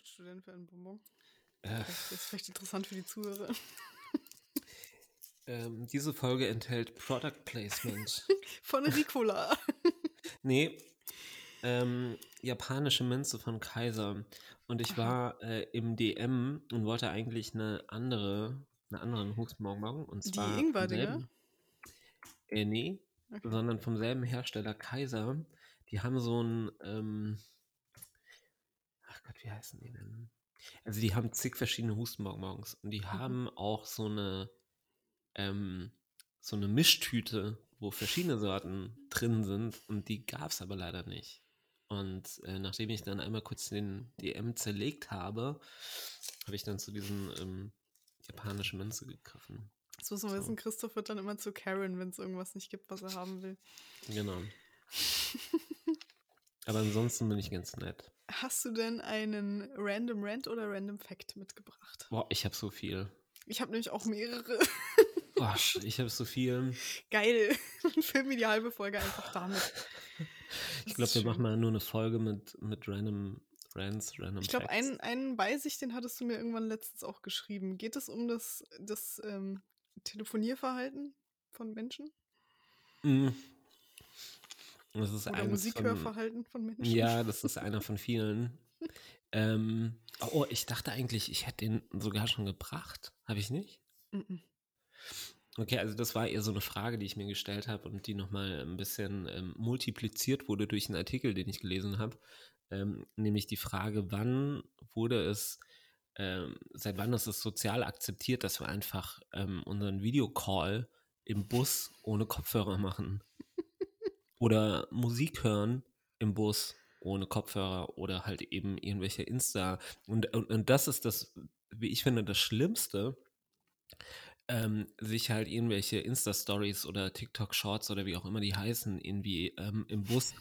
lutschst du denn für einen Bonbon? Äh, Das ist vielleicht interessant für die Zuhörer. ähm, diese Folge enthält Product Placement. Von Ricola. nee, ähm, japanische Münze von Kaiser. Und ich war äh, im DM und wollte eigentlich eine andere, einen anderen Hustenbonbon. Und Die zwar vom Ingwer-Dinger? selben- Äh, nee, Okay. sondern vom selben Hersteller Kaiser. Die haben so ein, ähm, Gott, wie heißen die denn? Also die haben zig verschiedene Hustenbonbons und die haben auch so eine, ähm, so eine Mischtüte, wo verschiedene Sorten drin sind und die gab es aber leider nicht. Und äh, nachdem ich dann einmal kurz den DM zerlegt habe, habe ich dann zu diesen ähm, japanischen Münze gegriffen. Das muss man So. wissen, Christoph wird dann immer zu Karen, wenn es irgendwas nicht gibt, was er haben will. Genau. Aber ansonsten bin ich ganz nett. Hast du denn einen Random Rant oder Random Fact mitgebracht? Boah, ich habe so viel. Ich habe nämlich auch mehrere. Boah, ich habe so viel. Geil. Dann filmen wir die halbe Folge einfach damit. Ich glaube, wir schön. machen mal nur eine Folge mit, mit random Rants, random Ich glaube, einen, einen weiß ich, den hattest du mir irgendwann letztens auch geschrieben. Geht es um das, das ähm, Telefonierverhalten von Menschen? Mm. Das ist Oder eines von, Musikhörverhalten von Menschen? Ja, das ist einer von vielen. ähm, oh, ich dachte eigentlich, ich hätte den sogar schon gebracht. Habe ich nicht? Mhm. Okay, also das war eher so eine Frage, die ich mir gestellt habe und die nochmal ein bisschen ähm, multipliziert wurde durch einen Artikel, den ich gelesen habe. Ähm, nämlich die Frage, wann wurde es, ähm, seit wann ist es sozial akzeptiert, dass wir einfach ähm, unseren Videocall im Bus ohne Kopfhörer machen? Oder Musik hören im Bus ohne Kopfhörer oder halt eben irgendwelche Insta. Und, und, und das ist das, wie ich finde, das Schlimmste, ähm, sich halt irgendwelche Insta-Stories oder TikTok-Shorts oder wie auch immer die heißen, irgendwie ähm, im Bus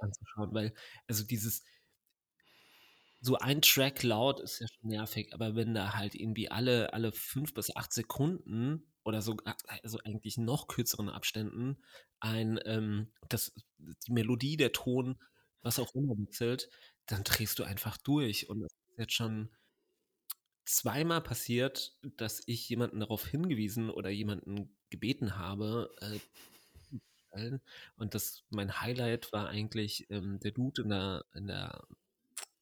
anzuschauen, weil, also dieses, so ein Track laut ist ja schon nervig, aber wenn da halt irgendwie alle, alle fünf bis acht Sekunden oder so, also eigentlich noch kürzeren Abständen ein, ähm, das, die Melodie, der Ton, was auch immer wechselt, dann drehst du einfach durch. Und das ist jetzt schon zweimal passiert, dass ich jemanden darauf hingewiesen oder jemanden gebeten habe, äh, und das mein Highlight war eigentlich ähm, der Dude in der, in der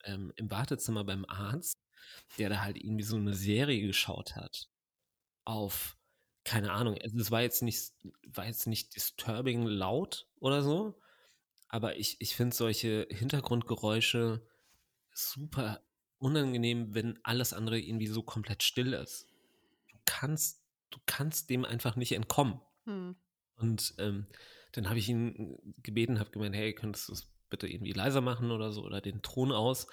ähm, im Wartezimmer beim Arzt, der da halt irgendwie so eine Serie geschaut hat. Auf, keine Ahnung, also es war jetzt nicht, war jetzt nicht disturbing laut oder so, aber ich, ich finde solche Hintergrundgeräusche super unangenehm, wenn alles andere irgendwie so komplett still ist. Du kannst, du kannst dem einfach nicht entkommen. Hm. Und ähm, dann habe ich ihn gebeten, habe gemeint, hey, könntest du es bitte irgendwie leiser machen oder so oder den Ton aus.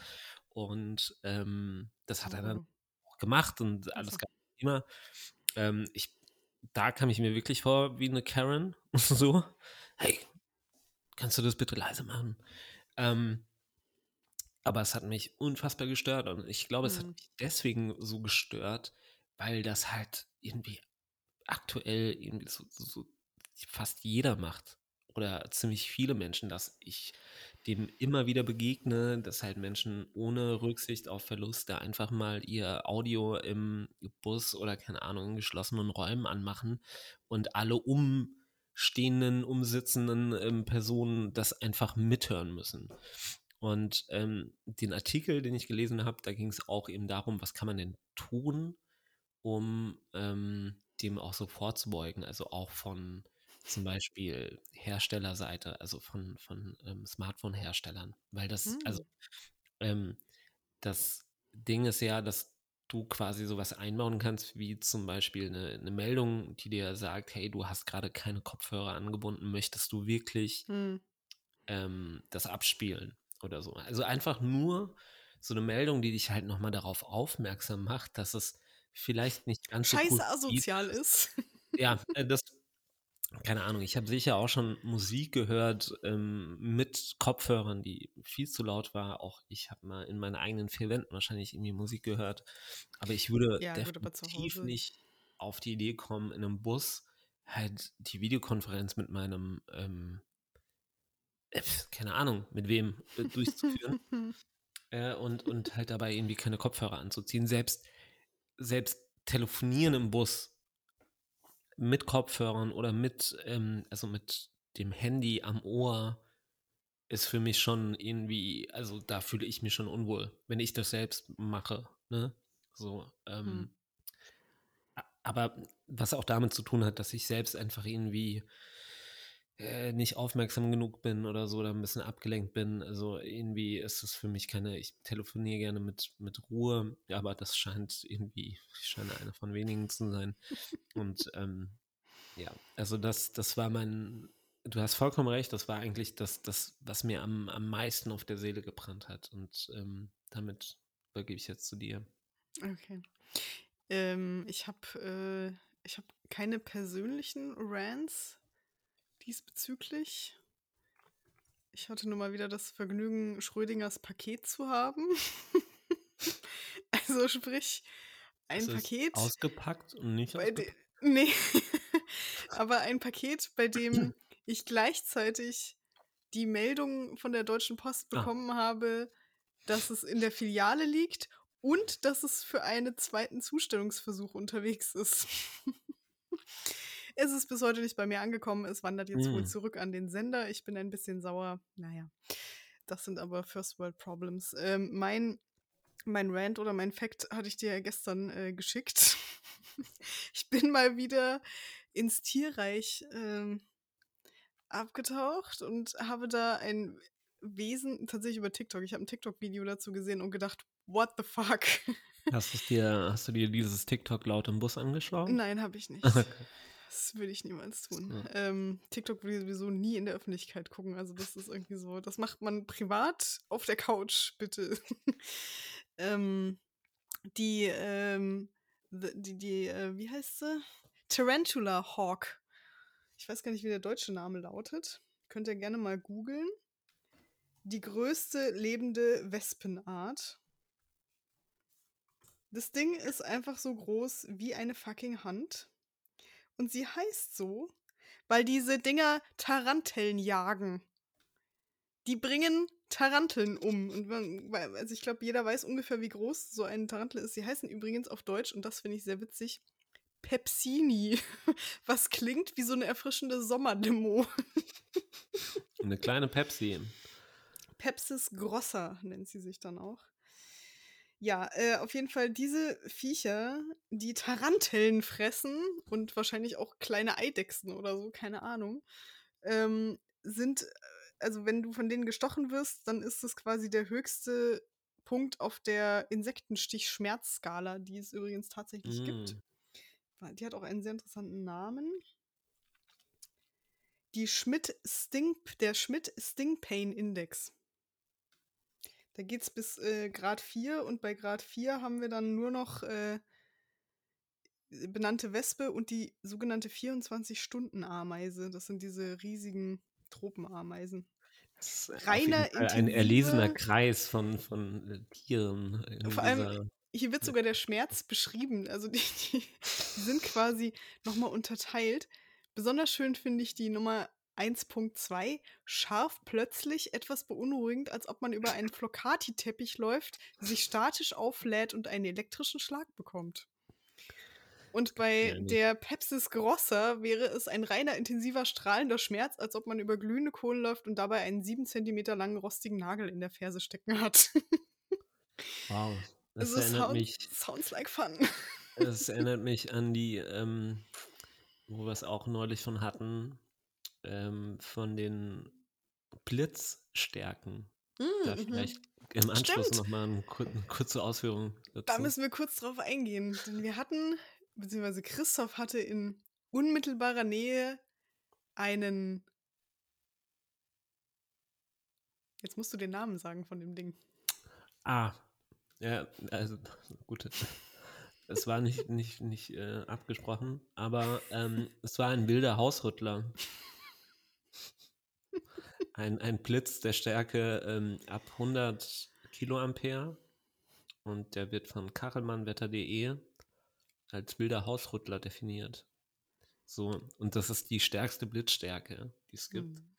Und ähm, das hat er dann Oh. auch gemacht und alles Also. kein Thema. Ähm, ich, da kam ich mir wirklich vor wie eine Karen. so, hey, kannst du das bitte leise machen? Ähm, aber es hat mich unfassbar gestört und ich glaube, es hat Hm. mich deswegen so gestört, weil das halt irgendwie aktuell irgendwie so, so, so fast jeder macht oder ziemlich viele Menschen, dass ich dem immer wieder begegne, dass halt Menschen ohne Rücksicht auf Verluste einfach mal ihr Audio im Bus oder keine Ahnung in geschlossenen Räumen anmachen und alle umstehenden, umsitzenden ähm, Personen das einfach mithören müssen. Und ähm, den Artikel, den ich gelesen habe, da ging es auch eben darum, was kann man denn tun, um ähm, dem auch so vorzubeugen, also auch von zum Beispiel Herstellerseite, also von, von ähm, Smartphone-Herstellern. Weil das, Hm. also ähm, das Ding ist ja, dass du quasi sowas einbauen kannst, wie zum Beispiel eine, eine Meldung, die dir sagt, hey, du hast gerade keine Kopfhörer angebunden, möchtest du wirklich Hm. ähm, das abspielen oder so. Also einfach nur so eine Meldung, die dich halt nochmal darauf aufmerksam macht, dass es vielleicht nicht ganz so Scheiße cool asozial ist. Ja, äh, das, keine Ahnung, ich habe sicher auch schon Musik gehört ähm, mit Kopfhörern, die viel zu laut war. Auch ich habe mal in meinen eigenen vier Wänden wahrscheinlich irgendwie Musik gehört. Aber ich würde Ja, definitiv nicht auf die Idee kommen, in einem Bus halt die Videokonferenz mit meinem, ähm, äh, keine Ahnung, mit wem äh, durchzuführen. Äh, und, und halt dabei irgendwie keine Kopfhörer anzuziehen. Selbst, selbst telefonieren im Bus mit Kopfhörern oder mit, ähm, also mit dem Handy am Ohr ist für mich schon irgendwie, also da fühle ich mich schon unwohl, wenn ich das selbst mache. Ne? So, ähm, hm. Aber was auch damit zu tun hat, dass ich selbst einfach irgendwie äh, nicht aufmerksam genug bin oder so, oder ein bisschen abgelenkt bin. Also irgendwie ist es für mich keine, ich telefoniere gerne mit, mit Ruhe, aber das scheint irgendwie, ich scheine einer von wenigen zu sein. Und ähm, ja, also das, das war mein, du hast vollkommen recht, das war eigentlich das, das was mir am, am meisten auf der Seele gebrannt hat. Und ähm, damit übergebe ich jetzt zu dir. Okay. Ähm, ich habe äh, hab keine persönlichen Rants diesbezüglich. Ich hatte nur mal wieder das Vergnügen, Schrödingers Paket zu haben. also sprich, ein das Paket. ausgepackt und nicht ausgepackt? Nee. Aber ein Paket, bei dem ich gleichzeitig die Meldung von der Deutschen Post ah. bekommen ah. habe, dass es in der Filiale liegt und dass es für einen zweiten Zustellungsversuch unterwegs ist. es ist bis heute nicht bei mir angekommen. Es wandert jetzt mm. wohl zurück an den Sender. Ich bin ein bisschen sauer. Naja, das sind aber First World Problems. Ähm, mein, mein Rant oder mein Fact hatte ich dir ja gestern äh, geschickt. ich bin mal wieder ins Tierreich ähm, abgetaucht und habe da ein Wesen tatsächlich über TikTok. Ich habe ein TikTok-Video dazu gesehen und gedacht, what the fuck? Hast, dir, hast du dir dieses TikTok laut im Bus angeschaut? Nein, habe ich nicht. Das würde ich niemals tun. Ja. Ähm, TikTok würde ich sowieso nie in der Öffentlichkeit gucken. Also das ist irgendwie so, das macht man privat auf der Couch, bitte. ähm, die, ähm, die, die, äh, wie heißt sie? Tarantula Hawk. Ich weiß gar nicht, wie der deutsche Name lautet. Könnt ihr gerne mal googeln. Die größte lebende Wespenart. Das Ding ist einfach so groß wie eine fucking Hand. Und sie heißt so, weil diese Dinger Taranteln jagen. Die bringen Taranteln um. Und man, also ich glaube, jeder weiß ungefähr, wie groß so ein Tarantel ist. Sie heißen übrigens auf Deutsch, und das finde ich sehr witzig, Pepsini. Was klingt wie so eine erfrischende Sommerdemo. eine kleine Pepsi. Pepsis grosser nennt sie sich dann auch. Ja, äh, auf jeden Fall diese Viecher, die Taranteln fressen und wahrscheinlich auch kleine Eidechsen oder so, keine Ahnung, ähm, sind, äh, also wenn du von denen gestochen wirst, dann ist das quasi der höchste Punkt auf der Insektenstich-Schmerzskala, die es übrigens tatsächlich mm. gibt. Die hat auch einen sehr interessanten Namen. Die Schmidt Sting, der Schmidt Sting Pain Index. Da geht es bis äh, Grad 4 und bei Grad 4 haben wir dann nur noch äh, benannte Wespe und die sogenannte 24-Stunden-Ameise. Das sind diese riesigen Tropenameisen. Reiner ein, ein erlesener Kreis von, von äh, Tieren. Vor allem, hier wird sogar der Schmerz beschrieben. Also die, die sind quasi nochmal unterteilt. Besonders schön finde ich die Nummer 1.2 scharf plötzlich etwas beunruhigend, als ob man über einen Flocati-Teppich läuft, sich statisch auflädt und einen elektrischen Schlag bekommt. Und bei ja, der Pepsis Grosser wäre es ein reiner intensiver strahlender Schmerz, als ob man über glühende Kohlen läuft und dabei einen 7 cm langen rostigen Nagel in der Ferse stecken hat. wow. Das also erinnert sound, mich. Sounds like fun. Das erinnert mich an die, ähm, wo wir es auch neulich von hatten, ähm, von den Blitzstärken. Mm, da mhm. vielleicht im Anschluss nochmal eine, eine kurze Ausführung dazu. Da müssen wir kurz drauf eingehen. Denn wir hatten, beziehungsweise Christoph hatte in unmittelbarer Nähe einen. Jetzt musst du den Namen sagen von dem Ding. Ah, ja, also gut. Es war nicht, nicht, nicht äh, abgesprochen, aber ähm, es war ein wilder Hausrüttler ein, ein Blitz der Stärke ähm, ab 100 Kiloampere und der wird von kachelmannwetter.de als wilder Hausrüttler definiert. So, und das ist die stärkste Blitzstärke, die es gibt. Mhm.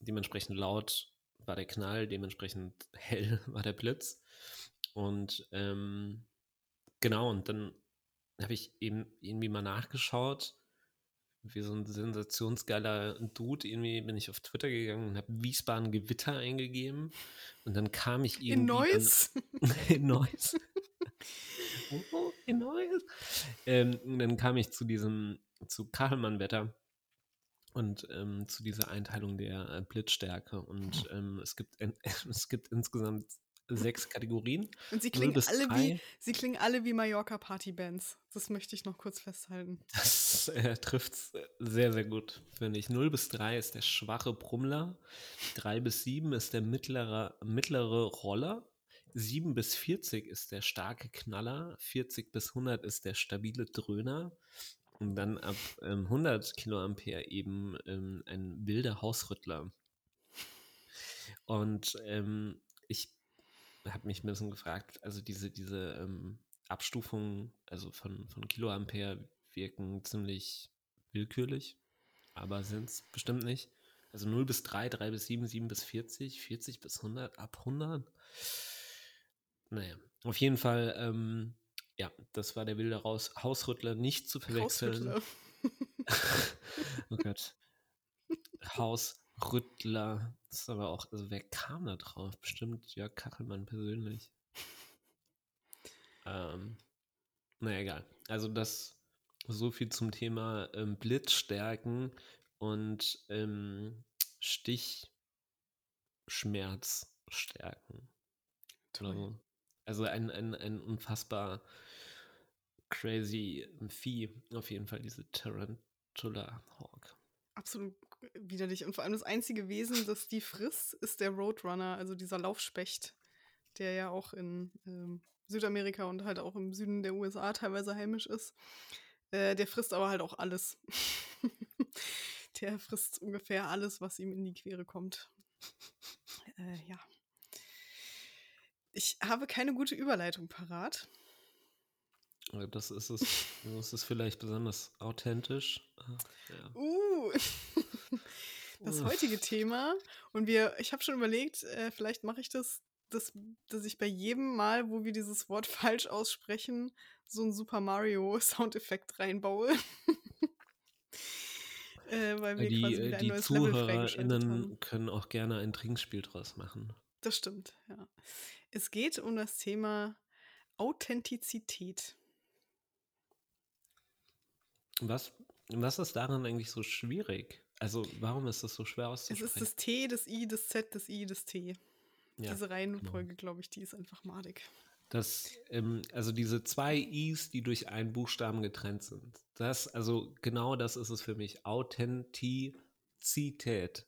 Dementsprechend laut war der Knall, dementsprechend hell war der Blitz. Und ähm, genau, und dann habe ich eben irgendwie mal nachgeschaut, wie so ein sensationsgeiler Dude. Irgendwie bin ich auf Twitter gegangen und habe Wiesbaden Gewitter eingegeben. Und dann kam ich irgendwie. In Neuss? An, in Neuss. oh, in Neuss. Ähm, dann kam ich zu diesem, zu Kachelmann-Wetter und ähm, zu dieser Einteilung der äh, Blitzstärke. Und ähm, es, gibt, äh, es gibt insgesamt sechs Kategorien. Und sie klingen, alle wie, sie klingen alle wie Mallorca Partybands. Das möchte ich noch kurz festhalten. Das äh, trifft sehr, sehr gut, finde ich. 0 bis 3 ist der schwache Brummler. 3 bis 7 ist der mittlere, mittlere Roller. 7 bis 40 ist der starke Knaller. 40 bis 100 ist der stabile Dröhner. Und dann ab ähm, 100 Kiloampere eben ähm, ein wilder Hausrüttler. Und ähm, ich habe mich ein bisschen gefragt, also diese, diese ähm, Abstufungen, also von, von Kiloampere wirken ziemlich willkürlich, aber sind es bestimmt nicht. Also 0 bis 3, 3 bis 7, 7 bis 40, 40 bis 100, ab 100. Naja, auf jeden Fall, ähm, ja, das war der wilde Raus Hausrüttler, nicht zu verwechseln. oh Gott. Hausrüttler. Das ist aber auch, also wer kam da drauf? Bestimmt Jörg Kachelmann persönlich. ähm, naja, egal. Also das so viel zum Thema ähm, Blitzstärken und ähm, Stichschmerzstärken. Toll. Also ein, ein, ein unfassbar crazy Vieh, auf jeden Fall diese Tarantula Hawk. Absolut widerlich. Und vor allem das einzige Wesen, das die frisst, ist der Roadrunner, also dieser Laufspecht, der ja auch in ähm, Südamerika und halt auch im Süden der USA teilweise heimisch ist. Äh, der frisst aber halt auch alles. der frisst ungefähr alles, was ihm in die Quere kommt. Äh, ja. Ich habe keine gute Überleitung parat. Das ist es. Das ist vielleicht besonders authentisch. Ja. Uh, das heutige Thema. Und wir, ich habe schon überlegt, äh, vielleicht mache ich das, dass, dass ich bei jedem Mal, wo wir dieses Wort falsch aussprechen, so ein Super Mario Soundeffekt reinbaue. äh, weil wir die, quasi wieder ein die neues ZuhörerInnen können auch gerne ein Trinkspiel draus machen. Das stimmt, ja. Es geht um das Thema Authentizität. Was, was ist daran eigentlich so schwierig? Also, warum ist das so schwer auszusprechen? Es ist das T, das I, das Z, das I, das T. Ja, diese Reihenfolge, genau. glaube ich, die ist einfach madig. Das, ähm, also diese zwei Is, die durch einen Buchstaben getrennt sind. Das, also genau das ist es für mich. Authentizität.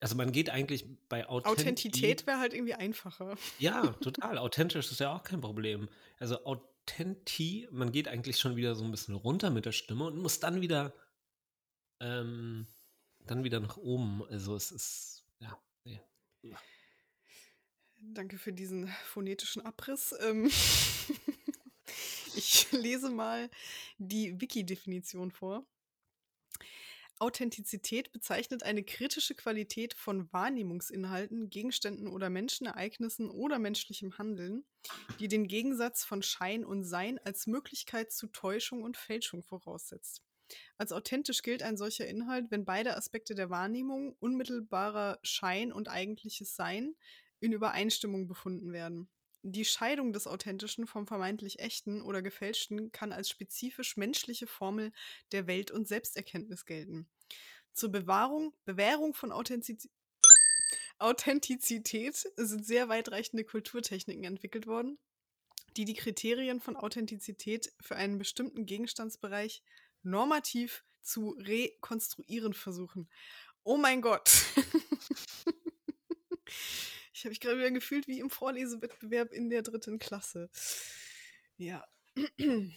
Also man geht eigentlich bei Authentität. Authentität wäre halt irgendwie einfacher. Ja, total. Authentisch ist ja auch kein Problem. Also Authenti, man geht eigentlich schon wieder so ein bisschen runter mit der Stimme und muss dann wieder ähm, dann wieder nach oben. Also es ist, ja, nee. Danke für diesen phonetischen Abriss. Ähm ich lese mal die Wiki-Definition vor. Authentizität bezeichnet eine kritische Qualität von Wahrnehmungsinhalten, Gegenständen oder Menschen, Ereignissen oder menschlichem Handeln, die den Gegensatz von Schein und Sein als Möglichkeit zu Täuschung und Fälschung voraussetzt. Als authentisch gilt ein solcher Inhalt, wenn beide Aspekte der Wahrnehmung, unmittelbarer Schein und eigentliches Sein, in Übereinstimmung befunden werden. Die Scheidung des Authentischen vom vermeintlich Echten oder Gefälschten kann als spezifisch menschliche Formel der Welt- und Selbsterkenntnis gelten. Zur Bewahrung, Bewährung von Authentizität Authentizität sind sehr weitreichende Kulturtechniken entwickelt worden, die die Kriterien von Authentizität für einen bestimmten Gegenstandsbereich normativ zu rekonstruieren versuchen. Oh mein Gott. Ich habe mich gerade wieder gefühlt wie im Vorlesewettbewerb in der dritten Klasse. Ja.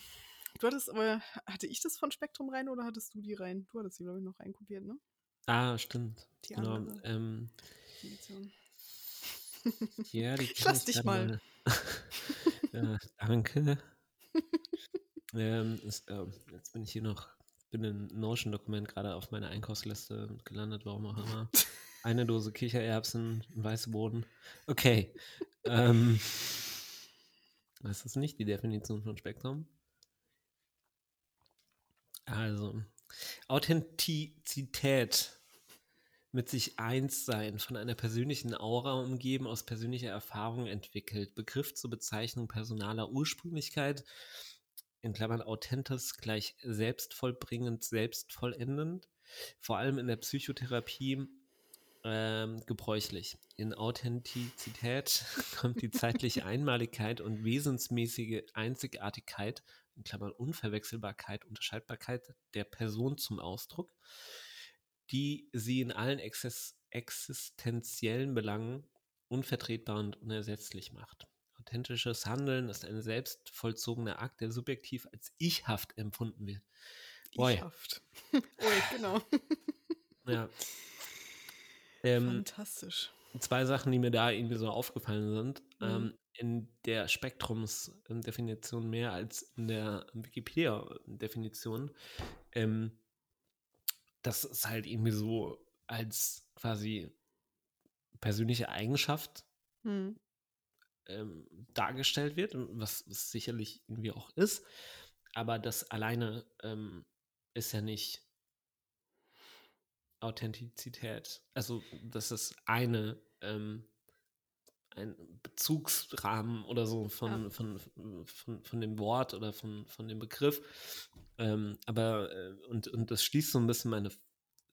Du hattest aber, hatte ich das von Spektrum rein oder hattest du die rein? Du hattest die, glaube ich, noch reinkopiert, ne? Ah, stimmt. Die genau. Ähm, ja, die ich lass dich mal. mal. ja, danke. Ähm, ist, äh, jetzt bin ich hier noch, bin in Notion-Dokument gerade auf meiner Einkaufsliste gelandet, warum auch immer. Eine Dose Kichererbsen, weiße Boden. Okay. ähm, das nicht die Definition von Spektrum. Also, Authentizität mit sich eins sein, von einer persönlichen Aura umgeben, aus persönlicher Erfahrung entwickelt. Begriff zur Bezeichnung personaler Ursprünglichkeit, in Klammern authentisch gleich selbstvollbringend, selbstvollendend, vor allem in der Psychotherapie ähm, gebräuchlich. In Authentizität kommt die zeitliche Einmaligkeit und wesensmäßige Einzigartigkeit, in Klammern Unverwechselbarkeit, Unterscheidbarkeit der Person zum Ausdruck, die sie in allen exis existenziellen Belangen unvertretbar und unersetzlich macht. Authentisches Handeln ist ein selbstvollzogener Akt, der subjektiv als ichhaft empfunden wird. Ichhaft. Ui, genau. Ja. Ähm, Fantastisch. Zwei Sachen, die mir da irgendwie so aufgefallen sind. Mhm. Ähm, in der Spektrumsdefinition mehr als in der Wikipedia-Definition. Ähm, dass es halt irgendwie so als quasi persönliche Eigenschaft mhm. Ähm, dargestellt wird, was es sicherlich irgendwie auch ist. Aber das alleine ähm, ist ja nicht Authentizität. Also, das ist eine, ähm, ein Bezugsrahmen oder so von, ja. von, von, von, dem Wort oder von, von dem Begriff. Ähm, aber, äh, und, und das schließt so ein bisschen meine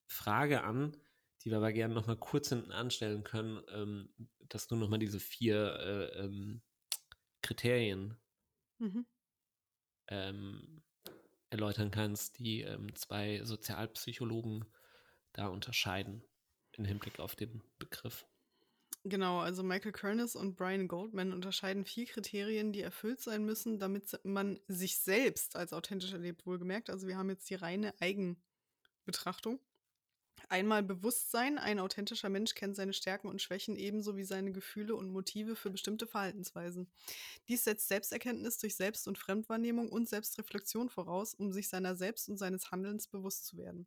Frage an, die wir aber gerne nochmal kurz hinten anstellen können, ähm, dass du nochmal diese vier äh, ähm, Kriterien mhm. Ähm, erläutern kannst, die ähm, zwei Sozialpsychologen da unterscheiden im Hinblick auf den Begriff. Genau, also Michael Kernis und Brian Goldman unterscheiden vier Kriterien, die erfüllt sein müssen, damit man sich selbst als authentisch erlebt, wohlgemerkt. Also wir haben jetzt die reine Eigenbetrachtung. Einmal Bewusstsein, ein authentischer Mensch kennt seine Stärken und Schwächen ebenso wie seine Gefühle und Motive für bestimmte Verhaltensweisen. Dies setzt Selbsterkenntnis durch Selbst- und Fremdwahrnehmung und Selbstreflexion voraus, um sich seiner selbst und seines Handelns bewusst zu werden.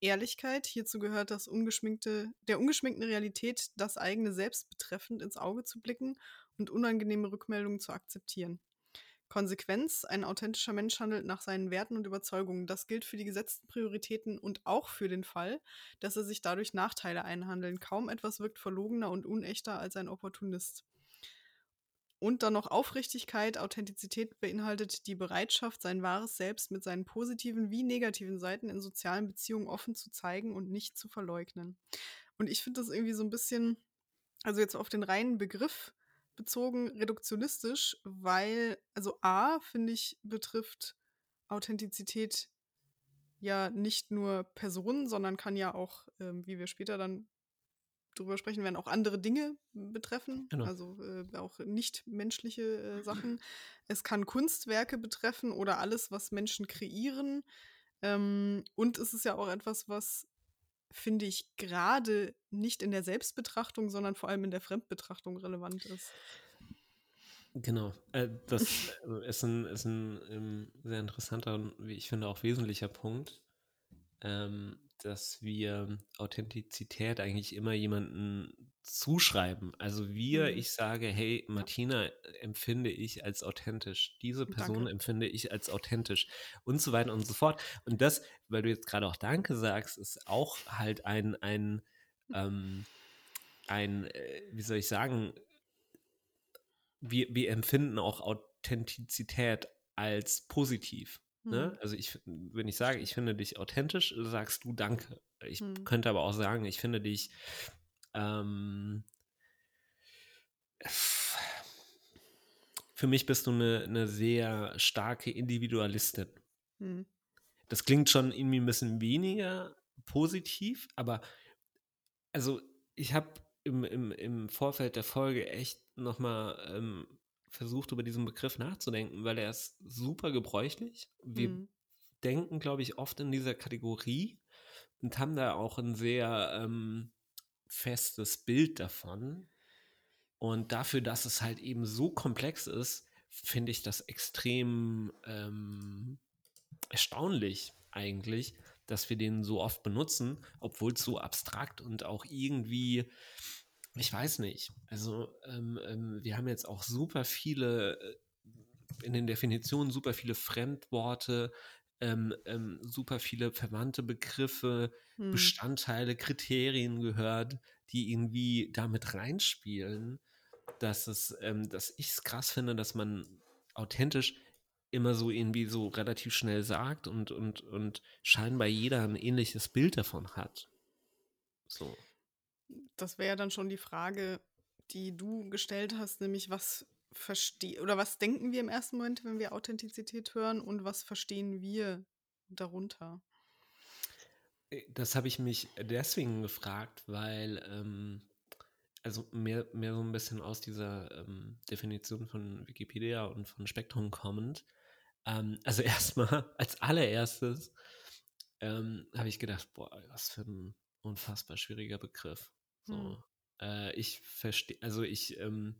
Ehrlichkeit. Hierzu gehört das ungeschminkte, der ungeschminkten Realität das eigene Selbst betreffend ins Auge zu blicken und unangenehme Rückmeldungen zu akzeptieren. Konsequenz. Ein authentischer Mensch handelt nach seinen Werten und Überzeugungen. Das gilt für die gesetzten Prioritäten und auch für den Fall, dass er sich dadurch Nachteile einhandeln. Kaum etwas wirkt verlogener und unechter als ein Opportunist. Und dann noch Aufrichtigkeit. Authentizität beinhaltet die Bereitschaft, sein wahres Selbst mit seinen positiven wie negativen Seiten in sozialen Beziehungen offen zu zeigen und nicht zu verleugnen. Und ich finde das irgendwie so ein bisschen, also jetzt auf den reinen Begriff bezogen, reduktionistisch, weil, also A, finde ich, betrifft Authentizität ja nicht nur Personen, sondern kann ja auch, ähm, wie wir später dann drüber sprechen werden, auch andere Dinge betreffen, genau. also äh, auch nichtmenschliche äh, Sachen. Es kann Kunstwerke betreffen oder alles, was Menschen kreieren. Ähm, und es ist ja auch etwas, was, finde ich, gerade nicht in der Selbstbetrachtung, sondern vor allem in der Fremdbetrachtung relevant ist. Genau, äh, das ist ein, ist ein ähm, sehr interessanter und, wie ich finde, auch wesentlicher Punkt. Ähm, dass wir Authentizität eigentlich immer jemanden zuschreiben. Also wir, mhm. ich sage, hey, Martina empfinde ich als authentisch, diese Person Danke. empfinde ich als authentisch und so weiter und so fort. Und das, weil du jetzt gerade auch Danke sagst, ist auch halt ein, ein, ähm, ein, äh, wie soll ich sagen, wir, wir empfinden auch Authentizität als positiv. Ne? Mhm. Also ich, wenn ich sage, ich finde dich authentisch, sagst du Danke. Ich mhm. könnte aber auch sagen, ich finde dich ähm, für mich bist du eine, eine sehr starke Individualistin. Mhm. Das klingt schon irgendwie ein bisschen weniger positiv, aber also ich habe im, im, im Vorfeld der Folge echt nochmal ähm, versucht, über diesen Begriff nachzudenken, weil er ist super gebräuchlich. Wir mhm. denken, glaube ich, oft in dieser Kategorie und haben da auch ein sehr ähm, festes Bild davon. Und dafür, dass es halt eben so komplex ist, finde ich das extrem ähm, erstaunlich eigentlich, dass wir den so oft benutzen, obwohl es so abstrakt und auch irgendwie, ich weiß nicht. Also ähm, ähm, wir haben jetzt auch super viele äh, in den Definitionen super viele Fremdworte, ähm, ähm, super viele verwandte Begriffe, hm. Bestandteile, Kriterien gehört, die irgendwie damit reinspielen, dass es, ähm, dass ich es krass finde, dass man authentisch immer so irgendwie so relativ schnell sagt und, und, und scheinbar jeder ein ähnliches Bild davon hat. So. Das wäre dann schon die Frage, die du gestellt hast, nämlich was verstehen oder was denken wir im ersten Moment, wenn wir Authentizität hören und was verstehen wir darunter? Äh, das habe ich mich deswegen gefragt, weil ähm, also mehr, mehr so ein bisschen aus dieser ähm, Definition von Wikipedia und von Spektrum kommend. Ähm, also erstmal als allererstes ähm, habe ich gedacht, boah, was für ein unfassbar schwieriger Begriff. So, hm. äh, ich verstehe, also ich ähm,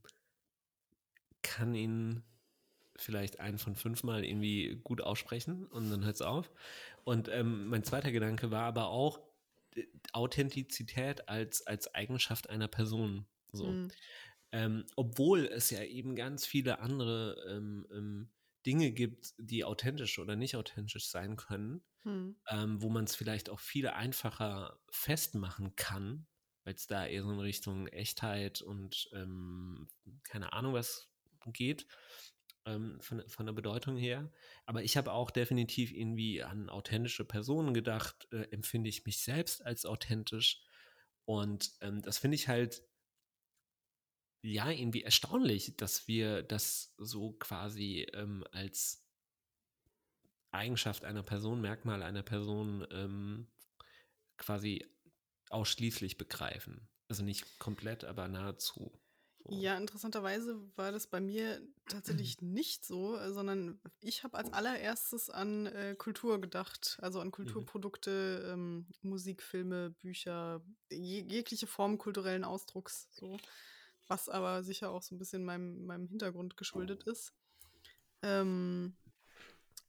kann ihn vielleicht einen von fünf Mal irgendwie gut aussprechen und dann hört es auf. Und ähm, mein zweiter Gedanke war aber auch äh, Authentizität als, als Eigenschaft einer Person. So. Mhm. Ähm, obwohl es ja eben ganz viele andere ähm, ähm Dinge gibt, die authentisch oder nicht authentisch sein können, mhm. wo man es vielleicht auch viel einfacher festmachen kann, weil es da eher so in Richtung Echtheit und ähm, keine Ahnung was geht, ähm, von, von der Bedeutung her. Aber ich habe auch definitiv irgendwie an authentische Personen gedacht, äh, empfinde ich mich selbst als authentisch. Und ähm, das finde ich halt ja irgendwie erstaunlich, dass wir das so quasi ähm, als Eigenschaft einer Person, Merkmal einer Person ähm, quasi ausschließlich begreifen. Also nicht komplett, aber nahezu. Ja, interessanterweise war das bei mir tatsächlich nicht so, äh, sondern ich habe als allererstes an äh, Kultur gedacht, also an mhm. Kulturprodukte, ähm, Musik, Filme, Bücher, je jegliche Form kulturellen Ausdrucks, so, was aber sicher auch so ein bisschen meinem, meinem Hintergrund geschuldet ist. Ähm,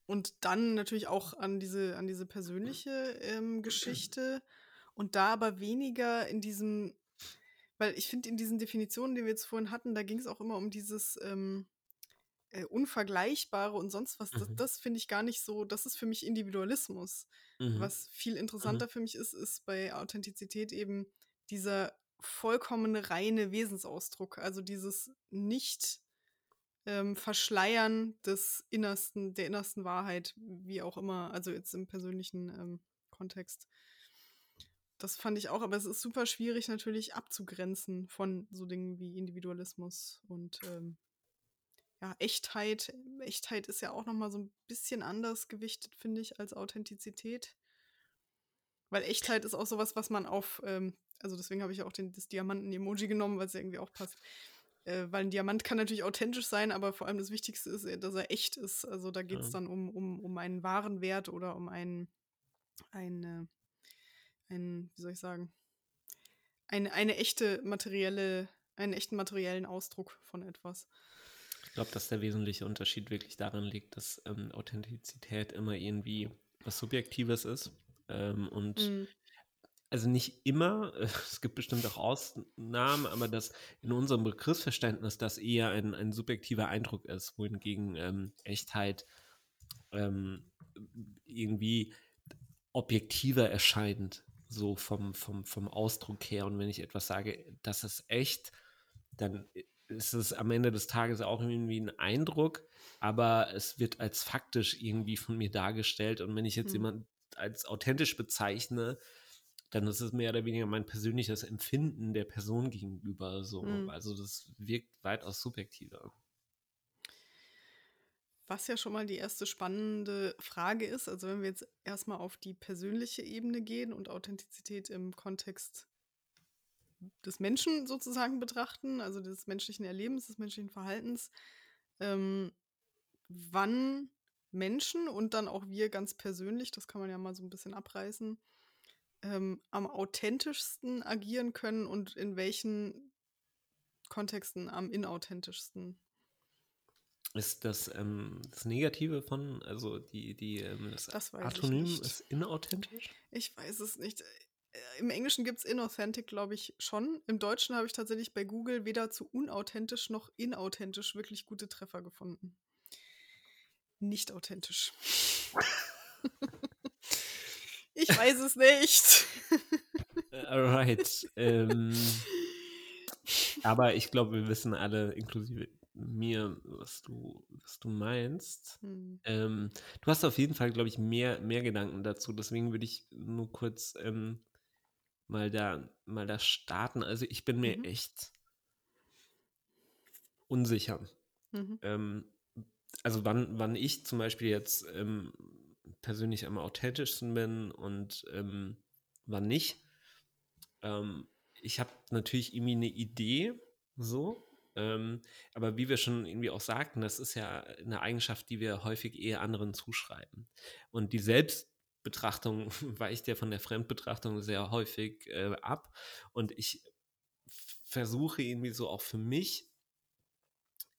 und dann natürlich auch an diese, an diese persönliche ähm, Geschichte und da aber weniger in diesem weil ich finde, in diesen Definitionen, die wir jetzt vorhin hatten, da ging es auch immer um dieses ähm, äh, Unvergleichbare und sonst was. Mhm. Das, das finde ich gar nicht so, das ist für mich Individualismus. Mhm. Was viel interessanter mhm. für mich ist, ist bei Authentizität eben dieser vollkommene reine Wesensausdruck. Also dieses nicht ähm, Verschleiern des Innersten, der innersten Wahrheit, wie auch immer, also jetzt im persönlichen ähm, Kontext das fand ich auch, aber es ist super schwierig natürlich abzugrenzen von so Dingen wie Individualismus und ähm, ja, Echtheit. Echtheit ist ja auch noch mal so ein bisschen anders gewichtet, finde ich, als Authentizität. Weil Echtheit ist auch sowas, was man auf, ähm, also deswegen habe ich auch den, das Diamanten-Emoji genommen, weil es irgendwie auch passt. Äh, weil ein Diamant kann natürlich authentisch sein, aber vor allem das Wichtigste ist, dass er echt ist. Also da geht es ja. dann um, um, um einen wahren Wert oder um einen, eine, ein, wie soll ich sagen, eine, eine echte materielle, einen echten materiellen Ausdruck von etwas. Ich glaube, dass der wesentliche Unterschied wirklich darin liegt, dass ähm, Authentizität immer irgendwie was Subjektives ist. Ähm, und mm. also nicht immer, äh, es gibt bestimmt auch Ausnahmen, aber dass in unserem Begriffsverständnis das eher ein, ein subjektiver Eindruck ist, wohingegen ähm, Echtheit ähm, irgendwie objektiver erscheint so vom, vom, vom Ausdruck her. Und wenn ich etwas sage, das ist echt, dann ist es am Ende des Tages auch irgendwie ein Eindruck, aber es wird als faktisch irgendwie von mir dargestellt. Und wenn ich jetzt mhm. jemanden als authentisch bezeichne, dann ist es mehr oder weniger mein persönliches Empfinden der Person gegenüber. So. Mhm. Also das wirkt weitaus subjektiver. Was ja schon mal die erste spannende Frage ist, also wenn wir jetzt erstmal auf die persönliche Ebene gehen und Authentizität im Kontext des Menschen sozusagen betrachten, also des menschlichen Erlebens, des menschlichen Verhaltens, ähm, wann Menschen und dann auch wir ganz persönlich, das kann man ja mal so ein bisschen abreißen, ähm, am authentischsten agieren können und in welchen Kontexten am inauthentischsten. Ist das ähm, das Negative von, also die, die, ähm, das, Das Atonym ist inauthentisch? Ich weiß es nicht. Äh, Im Englischen gibt es inauthentic, glaube ich, schon. Im Deutschen habe ich tatsächlich bei Google weder zu unauthentisch noch inauthentisch wirklich gute Treffer gefunden. Nicht authentisch. ich weiß es nicht. Äh, Alright. ähm, aber ich glaube, wir wissen alle, inklusive mir, was du, was du meinst. Hm. Ähm, du hast auf jeden Fall, glaube ich, mehr, mehr Gedanken dazu. Deswegen würde ich nur kurz ähm, mal, da, mal da starten. Also ich bin mir Mhm. echt unsicher. Mhm. Ähm, also wann, wann ich zum Beispiel jetzt ähm, persönlich am authentischsten bin und ähm, wann nicht. Ähm, ich habe natürlich irgendwie eine Idee, so. Ähm, aber wie wir schon irgendwie auch sagten, das ist ja eine Eigenschaft, die wir häufig eher anderen zuschreiben. Und die Selbstbetrachtung weicht ja von der Fremdbetrachtung sehr häufig äh, ab. Und ich versuche irgendwie so auch für mich,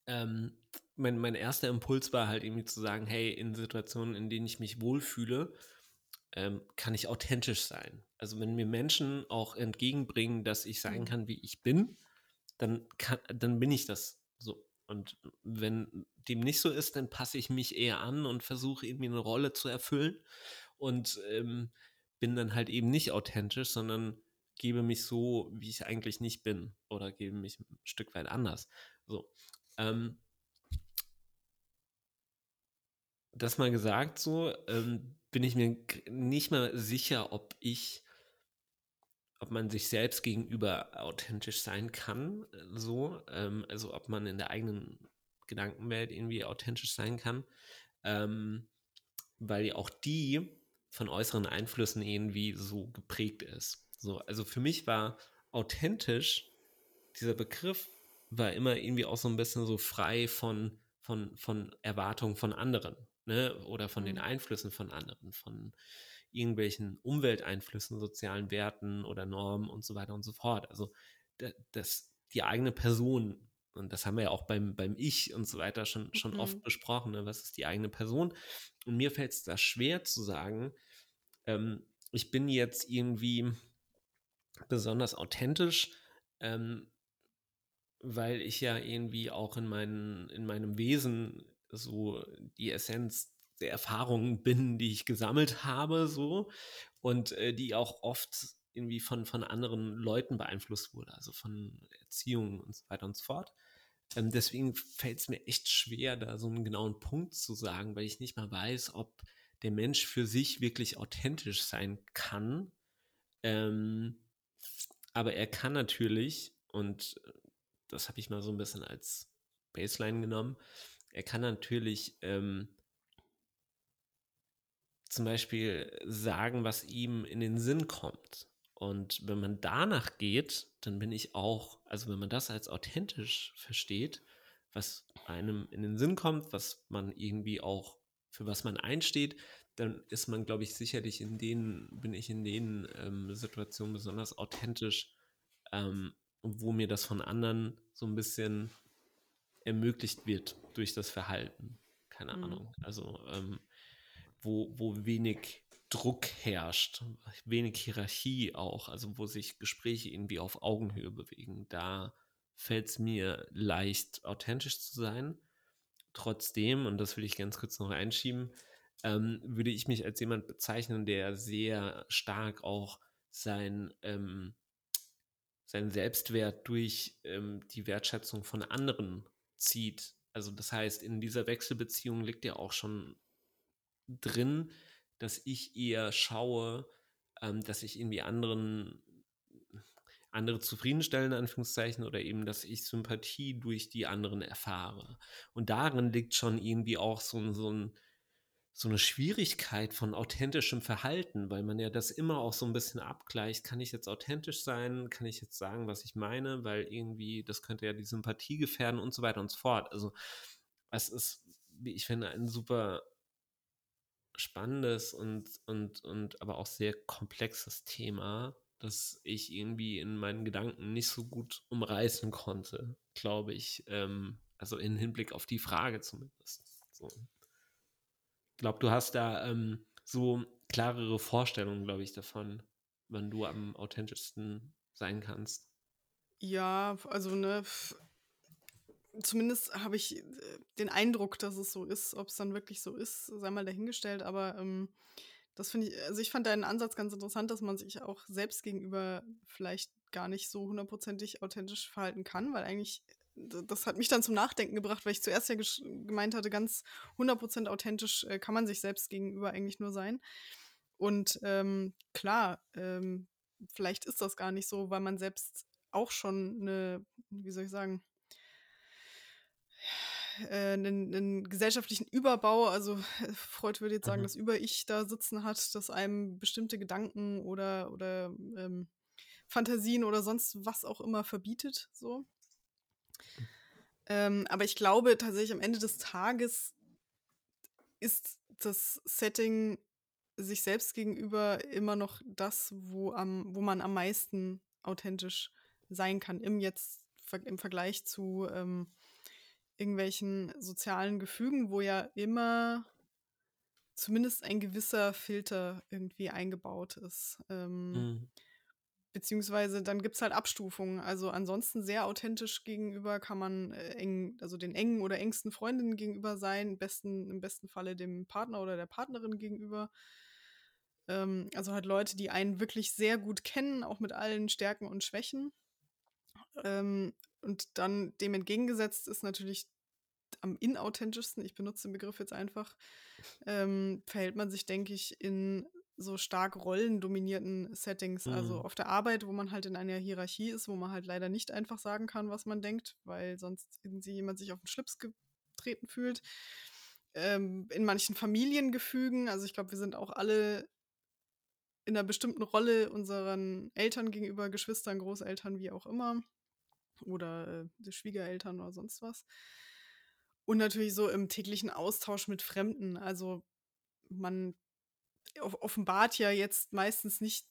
ähm, mein, mein erster Impuls war halt irgendwie zu sagen, hey, in Situationen, in denen ich mich wohlfühle, ähm, kann ich authentisch sein. Also wenn mir Menschen auch entgegenbringen, dass ich sein Mhm. kann, wie ich bin, dann, kann, dann bin ich das so. Und wenn dem nicht so ist, dann passe ich mich eher an und versuche irgendwie eine Rolle zu erfüllen und ähm, bin dann halt eben nicht authentisch, sondern gebe mich so, wie ich eigentlich nicht bin oder gebe mich ein Stück weit anders. So. Ähm, das mal gesagt so, ähm, bin ich mir nicht mal sicher, ob ich, ob man sich selbst gegenüber authentisch sein kann, äh, so, ähm, also ob man in der eigenen Gedankenwelt irgendwie authentisch sein kann, ähm, weil ja auch die von äußeren Einflüssen irgendwie so geprägt ist. So, also für mich war authentisch dieser Begriff war immer irgendwie auch so ein bisschen so frei von, von, von Erwartungen von anderen, ne? Oder von den Mhm. Einflüssen von anderen, von irgendwelchen Umwelteinflüssen, sozialen Werten oder Normen und so weiter und so fort. Also da- das, die eigene Person, und das haben wir ja auch beim, beim Ich und so weiter schon, schon Mhm. oft besprochen, ne? was ist die eigene Person? Und mir fällt es da schwer zu sagen, ähm, ich bin jetzt irgendwie besonders authentisch, ähm, weil ich ja irgendwie auch in, meinen, in meinem Wesen so die Essenz der Erfahrungen bin, die ich gesammelt habe, so und äh, die auch oft irgendwie von, von anderen Leuten beeinflusst wurde, also von Erziehung und so weiter und so fort. Ähm, deswegen fällt es mir echt schwer, da so einen genauen Punkt zu sagen, weil ich nicht mal weiß, ob der Mensch für sich wirklich authentisch sein kann. Ähm, aber er kann natürlich, und das habe ich mal so ein bisschen als Baseline genommen, er kann natürlich ähm, zum Beispiel sagen, was ihm in den Sinn kommt. Und wenn man danach geht, dann bin ich auch, also wenn man das als authentisch versteht, was einem in den Sinn kommt, was man irgendwie auch, für was man einsteht, dann ist man, glaube ich, sicherlich in den, bin ich in den ähm, Situationen besonders authentisch, ähm, wo mir das von anderen so ein bisschen ermöglicht wird durch das Verhalten. Keine Mhm. Ahnung. Also ähm, wo, wo wenig Druck herrscht, wenig Hierarchie auch, also wo sich Gespräche irgendwie auf Augenhöhe bewegen. Da fällt es mir leicht, authentisch zu sein. Trotzdem, und das will ich ganz kurz noch einschieben, ähm, würde ich mich als jemand bezeichnen, der sehr stark auch sein, ähm, seinen Selbstwert durch ähm, die Wertschätzung von anderen zieht. Also das heißt, in dieser Wechselbeziehung liegt ja auch schon drin, dass ich eher schaue, ähm, dass ich irgendwie anderen andere zufriedenstellen, Anführungszeichen, oder eben, dass ich Sympathie durch die anderen erfahre. Und darin liegt schon irgendwie auch so, so, ein, so eine Schwierigkeit von authentischem Verhalten, weil man ja das immer auch so ein bisschen abgleicht. Kann ich jetzt authentisch sein? Kann ich jetzt sagen, was ich meine? Weil irgendwie, das könnte ja die Sympathie gefährden und so weiter und so fort. Also, es ist, wie ich finde, ein super spannendes und, und, und aber auch sehr komplexes Thema, das ich irgendwie in meinen Gedanken nicht so gut umreißen konnte, glaube ich, ähm, Also in Hinblick auf die Frage zumindest. So. Ich glaube, du hast da ähm, so klarere Vorstellungen, glaube ich, davon, wann du am authentischsten sein kannst. Ja, also ne, zumindest habe ich äh, den Eindruck, dass es so ist. Ob es dann wirklich so ist, sei mal dahingestellt. Aber ähm, das finde ich, also ich fand deinen Ansatz ganz interessant, dass man sich auch selbst gegenüber vielleicht gar nicht so hundertprozentig authentisch verhalten kann, weil eigentlich, das hat mich dann zum Nachdenken gebracht, weil ich zuerst ja gemeint hatte, ganz 100% authentisch äh, kann man sich selbst gegenüber eigentlich nur sein. Und ähm, klar, ähm, vielleicht ist das gar nicht so, weil man selbst auch schon eine, wie soll ich sagen, äh, einen, einen, gesellschaftlichen Überbau, also Freud würde jetzt sagen, mhm. das Über-Ich da sitzen hat, das einem bestimmte Gedanken oder, oder ähm, Fantasien oder sonst was auch immer verbietet, so. Ähm, aber ich glaube tatsächlich am Ende des Tages ist das Setting sich selbst gegenüber immer noch das, wo, am, wo man am meisten authentisch sein kann, im jetzt im Vergleich zu ähm, irgendwelchen sozialen Gefügen, wo ja immer zumindest ein gewisser Filter irgendwie eingebaut ist. Ähm, mhm. Beziehungsweise dann gibt es halt Abstufungen. Also ansonsten sehr authentisch gegenüber kann man äh, eng, also den engen oder engsten Freundinnen gegenüber sein, im besten, im besten Falle dem Partner oder der Partnerin gegenüber. Ähm, also halt Leute, die einen wirklich sehr gut kennen, auch mit allen Stärken und Schwächen. Ähm, und dann dem entgegengesetzt ist natürlich am inauthentischsten, ich benutze den Begriff jetzt einfach, ähm, verhält man sich, denke ich, in so stark rollendominierten Settings. Also mhm. Also auf der Arbeit, wo man halt in einer Hierarchie ist, wo man halt leider nicht einfach sagen kann, was man denkt, weil sonst irgendwie jemand sich auf den Schlips getreten fühlt. Ähm, in manchen Familiengefügen, also ich glaube, wir sind auch alle in einer bestimmten Rolle unseren Eltern gegenüber, Geschwistern, Großeltern, wie auch immer. Oder äh, Schwiegereltern oder sonst was. Und natürlich so im täglichen Austausch mit Fremden. Also man offenbart ja jetzt meistens nicht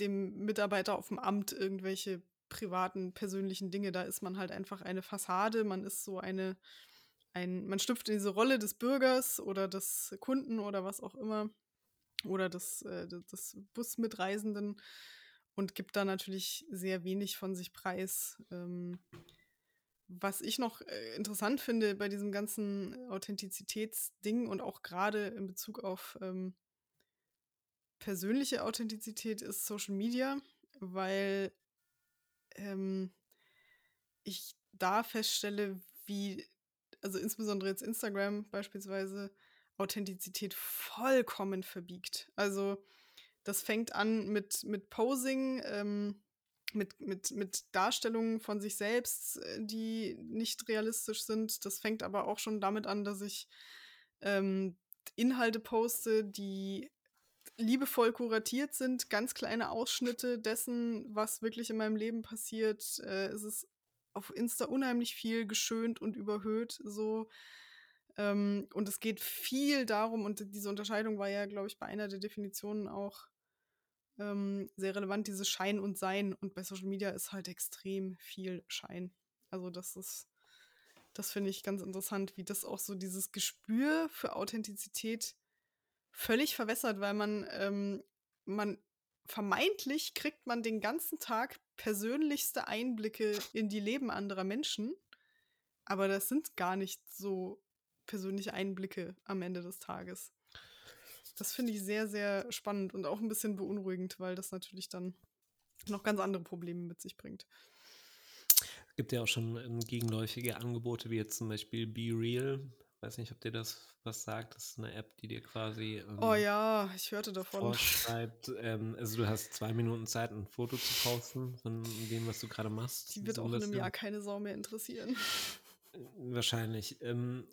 dem Mitarbeiter auf dem Amt irgendwelche privaten, persönlichen Dinge. Da ist man halt einfach eine Fassade, man ist so eine, ein, man schlüpft in diese Rolle des Bürgers oder des Kunden oder was auch immer. Oder des, äh, des Busmitreisenden und gibt da natürlich sehr wenig von sich preis. Ähm, was ich noch äh, interessant finde bei diesem ganzen Authentizitätsding und auch gerade in Bezug auf ähm, persönliche Authentizität ist Social Media, weil ähm, ich da feststelle, wie, also insbesondere jetzt Instagram beispielsweise, Authentizität vollkommen verbiegt. Also das fängt an mit, mit Posing, ähm, mit, mit, mit Darstellungen von sich selbst, äh, die nicht realistisch sind. Das fängt aber auch schon damit an, dass ich ähm, Inhalte poste, die liebevoll kuratiert sind, ganz kleine Ausschnitte dessen, was wirklich in meinem Leben passiert. Äh, es ist auf Insta unheimlich viel geschönt und überhöht so. Ähm, und es geht viel darum, und diese Unterscheidung war ja, glaube ich, bei einer der Definitionen auch ähm, sehr relevant, dieses Schein und Sein. Und bei Social Media ist halt extrem viel Schein. Also das ist, das finde ich ganz interessant, wie das auch so dieses Gespür für Authentizität völlig verwässert, weil man, ähm, man vermeintlich kriegt man den ganzen Tag persönlichste Einblicke in die Leben anderer Menschen, aber das sind gar nicht so persönliche Einblicke am Ende des Tages. Das finde ich sehr, sehr spannend und auch ein bisschen beunruhigend, weil das natürlich dann noch ganz andere Probleme mit sich bringt. Es gibt ja auch schon ähm, gegenläufige Angebote, wie jetzt zum Beispiel Be Real, weiß nicht, ob dir das was sagt. Das ist eine App, die dir quasi. Ähm, oh ja, ich hörte davon. Vorschreibt, ähm, also du hast zwei Minuten Zeit, ein Foto zu posten von dem, was du gerade machst. Die wird so auch in einem Jahr keine Sau mehr interessieren. Wahrscheinlich. Ähm,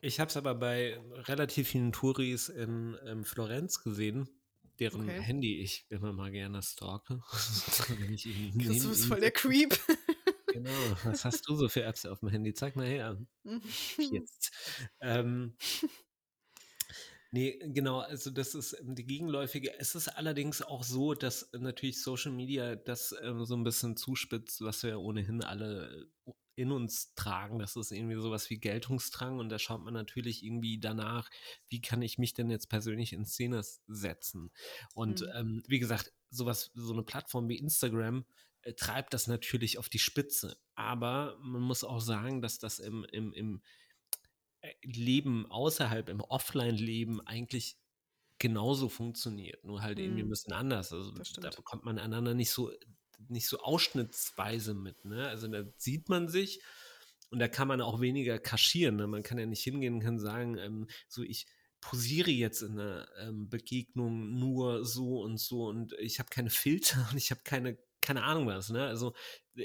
ich habe es aber bei relativ vielen Touris in ähm, Florenz gesehen, deren okay. Handy ich immer mal gerne stalke. das ist voll der Creep. Genau, was hast du so für Apps auf dem Handy? Zeig mal her. Jetzt. Ähm, nee, genau, also das ist ähm, die gegenläufige. Es ist allerdings auch so, dass natürlich Social Media das ähm, so ein bisschen zuspitzt, was wir ohnehin alle in uns tragen. Das ist irgendwie sowas wie Geltungsdrang und da schaut man natürlich irgendwie danach, wie kann ich mich denn jetzt persönlich in Szene setzen. Und mhm. ähm, wie gesagt, sowas, so eine Plattform wie Instagram äh, treibt das natürlich auf die Spitze. Aber man muss auch sagen, dass das im, im, im äh, Leben außerhalb, im Offline-Leben eigentlich genauso funktioniert, nur halt irgendwie ein mhm. bisschen anders. Also da bekommt man einander nicht so nicht so ausschnittsweise mit. Ne? Also da sieht man sich und da kann man auch weniger kaschieren. Ne? Man kann ja nicht hingehen und kann sagen, ähm, so ich posiere jetzt in einer ähm, Begegnung nur so und so und ich habe keine Filter und ich habe keine, keine Ahnung was. Ne? Also,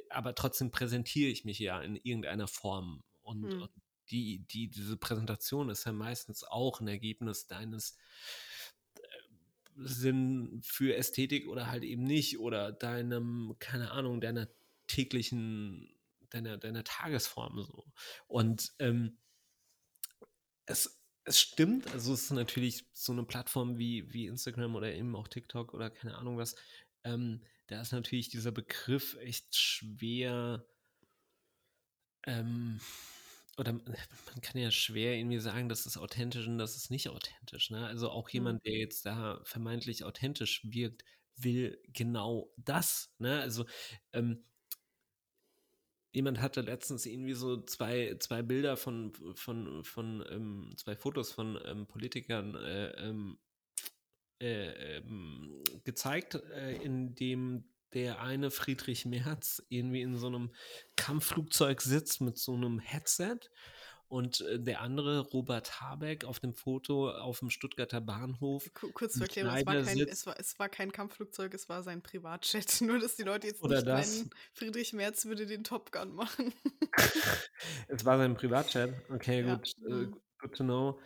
aber trotzdem präsentiere ich mich ja in irgendeiner Form. Und, hm. und die, die, diese Präsentation ist ja meistens auch ein Ergebnis deines Sinn für Ästhetik oder halt eben nicht oder deinem, keine Ahnung, deiner täglichen, deiner, deiner Tagesform so. Und ähm, es, es stimmt, also es ist natürlich so eine Plattform wie, wie Instagram oder eben auch TikTok oder keine Ahnung was, ähm, da ist natürlich dieser Begriff echt schwer ähm, oder man kann ja schwer irgendwie sagen, das ist authentisch und das ist nicht authentisch. Ne? Also auch jemand, der jetzt da vermeintlich authentisch wirkt, will genau das. Ne? Also ähm, jemand hatte letztens irgendwie so zwei, zwei Bilder von, von, von ähm, zwei Fotos von ähm, Politikern äh, ähm, äh, ähm, gezeigt, äh, in dem der eine Friedrich Merz irgendwie in so einem Kampfflugzeug sitzt mit so einem Headset und äh, der andere, Robert Habeck, auf dem Foto auf dem Stuttgarter Bahnhof. Kurz zur Erklärung, es war, kein, es, war, es war, kein, Kampfflugzeug, es war sein Privatjet. Nur, dass die Leute jetzt Oder nicht das. meinen, Friedrich Merz würde den Top Gun machen. es war sein Privatjet, okay, ja. gut, äh, mhm. good to know.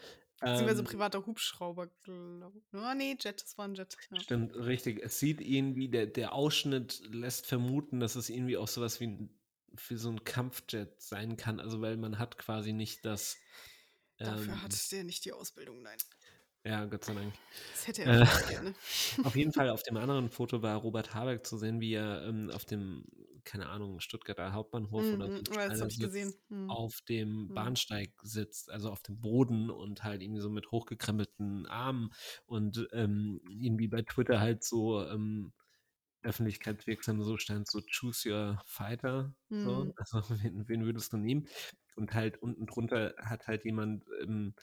Beziehungsweise ähm, privater Hubschrauber, glaube ich. Oh, nee, Jet, das war ein Jet. Ja. Stimmt, richtig. Es sieht irgendwie, der, der Ausschnitt lässt vermuten, dass es irgendwie auch sowas wie ein, für so ein Kampfjet sein kann. Also, weil man hat quasi nicht das. Dafür ähm, hat der nicht die Ausbildung, nein. Ja, Gott sei Dank. Das hätte er äh, gerne. Auf jeden Fall, auf dem anderen Foto war Robert Habeck zu sehen, wie er ähm, auf dem keine Ahnung, Stuttgarter Hauptbahnhof mm, oder mm, das habe ich gesehen. Mm. auf dem mm. Bahnsteig sitzt, also auf dem Boden und halt irgendwie so mit hochgekrempelten Armen und ähm, irgendwie bei Twitter halt so ähm, öffentlichkeitswirksam so stand, so choose your fighter. So. Mm. Also wen, wen, würdest du nehmen? Und halt unten drunter hat halt jemand ähm,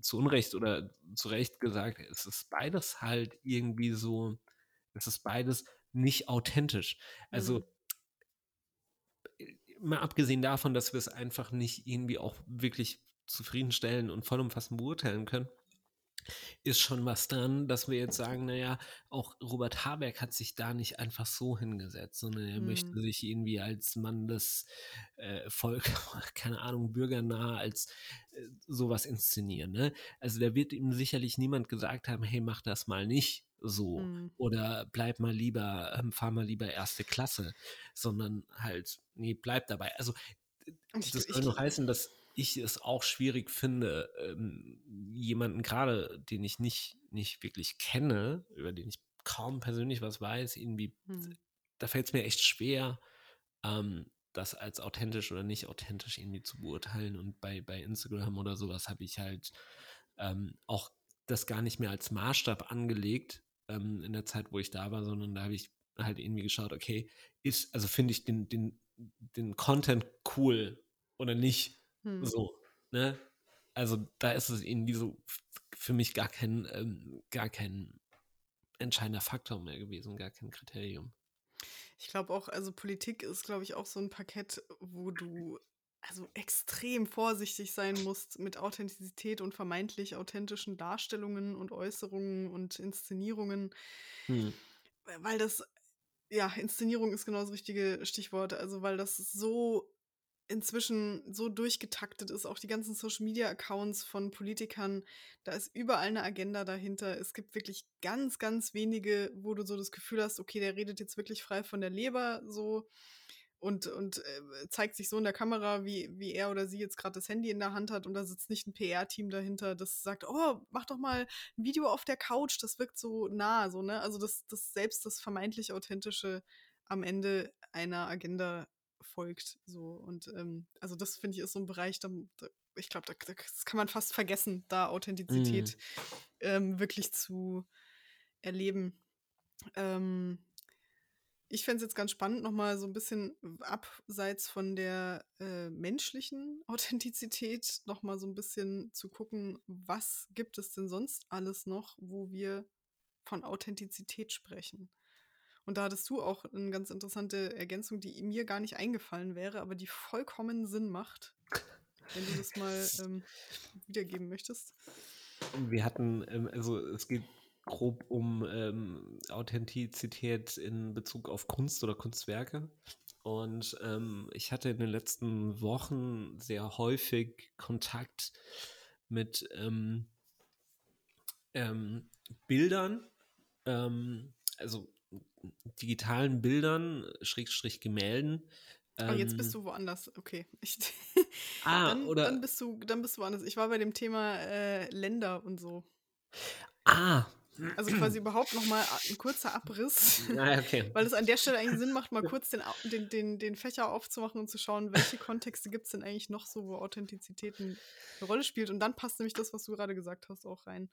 zu Unrecht oder zu Recht gesagt, es ist beides halt irgendwie so, es ist beides nicht authentisch. Also mhm mal abgesehen davon, dass wir es einfach nicht irgendwie auch wirklich zufriedenstellen und vollumfassend beurteilen können, ist schon was dran, dass wir jetzt sagen, naja, auch Robert Habeck hat sich da nicht einfach so hingesetzt, sondern er mhm. möchte sich irgendwie als Mann des äh, Volk, keine Ahnung, bürgernah, als äh, sowas inszenieren. Ne? Also da wird ihm sicherlich niemand gesagt haben, hey, mach das mal nicht so mhm. oder bleib mal lieber, ähm, fahr mal lieber erste Klasse, sondern halt, nee, bleib dabei. Also das soll nur heißen, dass ich es auch schwierig finde, ähm, jemanden gerade, den ich nicht, nicht wirklich kenne, über den ich kaum persönlich was weiß, irgendwie, mhm. da fällt es mir echt schwer, ähm, das als authentisch oder nicht authentisch irgendwie zu beurteilen. Und bei, bei Instagram oder sowas habe ich halt ähm, auch das gar nicht mehr als Maßstab angelegt, ähm, in der Zeit, wo ich da war, sondern da habe ich halt irgendwie geschaut, okay, ist, also finde ich den, den, den Content cool oder nicht hm. so, ne? Also da ist es irgendwie so für mich gar kein, ähm, gar kein entscheidender Faktor mehr gewesen, gar kein Kriterium. Ich glaube auch, also Politik ist, glaube ich, auch so ein Parkett, wo du also extrem vorsichtig sein musst mit Authentizität und vermeintlich authentischen Darstellungen und Äußerungen und Inszenierungen. Hm. Weil das, ja, Inszenierung ist genau das richtige Stichwort. Also, weil das so inzwischen so durchgetaktet ist, auch die ganzen Social-Media-Accounts von Politikern, da ist überall eine Agenda dahinter. Es gibt wirklich ganz, ganz wenige, wo du so das Gefühl hast, okay, der redet jetzt wirklich frei von der Leber, so und, und äh, zeigt sich so in der Kamera, wie, wie er oder sie jetzt gerade das Handy in der Hand hat und da sitzt nicht ein PR-Team dahinter, das sagt, oh, mach doch mal ein Video auf der Couch, das wirkt so nah, so, ne? Also das, das selbst das vermeintlich Authentische am Ende einer Agenda folgt. So. Und ähm, also das finde ich ist so ein Bereich, da, da ich glaube, da, das kann man fast vergessen, da Authentizität mm. ähm, wirklich zu erleben. Ähm, ich fände es jetzt ganz spannend, nochmal so ein bisschen abseits von der äh, menschlichen Authentizität nochmal so ein bisschen zu gucken, was gibt es denn sonst alles noch, wo wir von Authentizität sprechen. Und da hattest du auch eine ganz interessante Ergänzung, die mir gar nicht eingefallen wäre, aber die vollkommen Sinn macht, wenn du das mal ähm, wiedergeben möchtest. Wir hatten, ähm, also es geht grob um ähm, Authentizität in Bezug auf Kunst oder Kunstwerke. Und ähm, ich hatte in den letzten Wochen sehr häufig Kontakt mit ähm, ähm Bildern, also digitalen Bildern, Schrägstrich Gemälden. Oh, jetzt bist ähm du woanders. Okay. Ich, ah, dann, oder dann bist du, dann bist du woanders. Ich war bei dem Thema äh, Länder und so. Ah, also quasi überhaupt nochmal ein kurzer Abriss. Ah, okay. Weil es an der Stelle eigentlich Sinn macht, mal kurz den, den, den, den Fächer aufzumachen und zu schauen, welche Kontexte gibt es denn eigentlich noch so, wo Authentizität eine Rolle spielt. Und dann passt nämlich das, was du gerade gesagt hast, auch rein.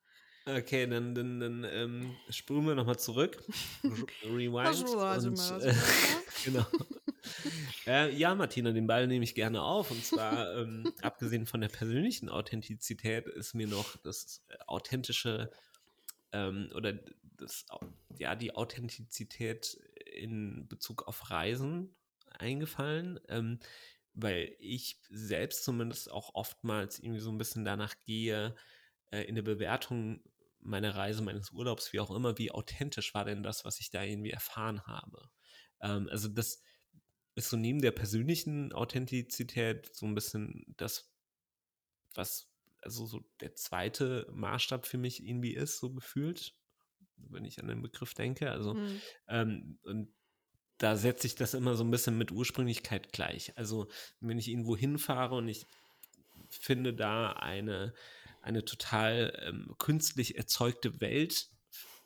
Okay, dann, dann, dann ähm, spulen wir nochmal zurück. Rewind. und, äh, genau. äh, ja, Martina, den Ball nehme ich gerne auf. Und zwar, ähm, abgesehen von der persönlichen Authentizität, ist mir noch das äh, authentische ähm, oder das, ja, die Authentizität in Bezug auf Reisen eingefallen, ähm, weil ich selbst zumindest auch oftmals irgendwie so ein bisschen danach gehe, äh, in der Bewertung meiner Reise, meines Urlaubs, wie auch immer, wie authentisch war denn das, was ich da irgendwie erfahren habe. Ähm, also das ist so neben der persönlichen Authentizität so ein bisschen das, was also so der zweite Maßstab für mich irgendwie ist, so gefühlt, wenn ich an den Begriff denke. Also, mhm. ähm, und da setze ich das immer so ein bisschen mit Ursprünglichkeit gleich. Also, wenn ich irgendwo hinfahre und ich finde da eine, eine total ähm, künstlich erzeugte Welt,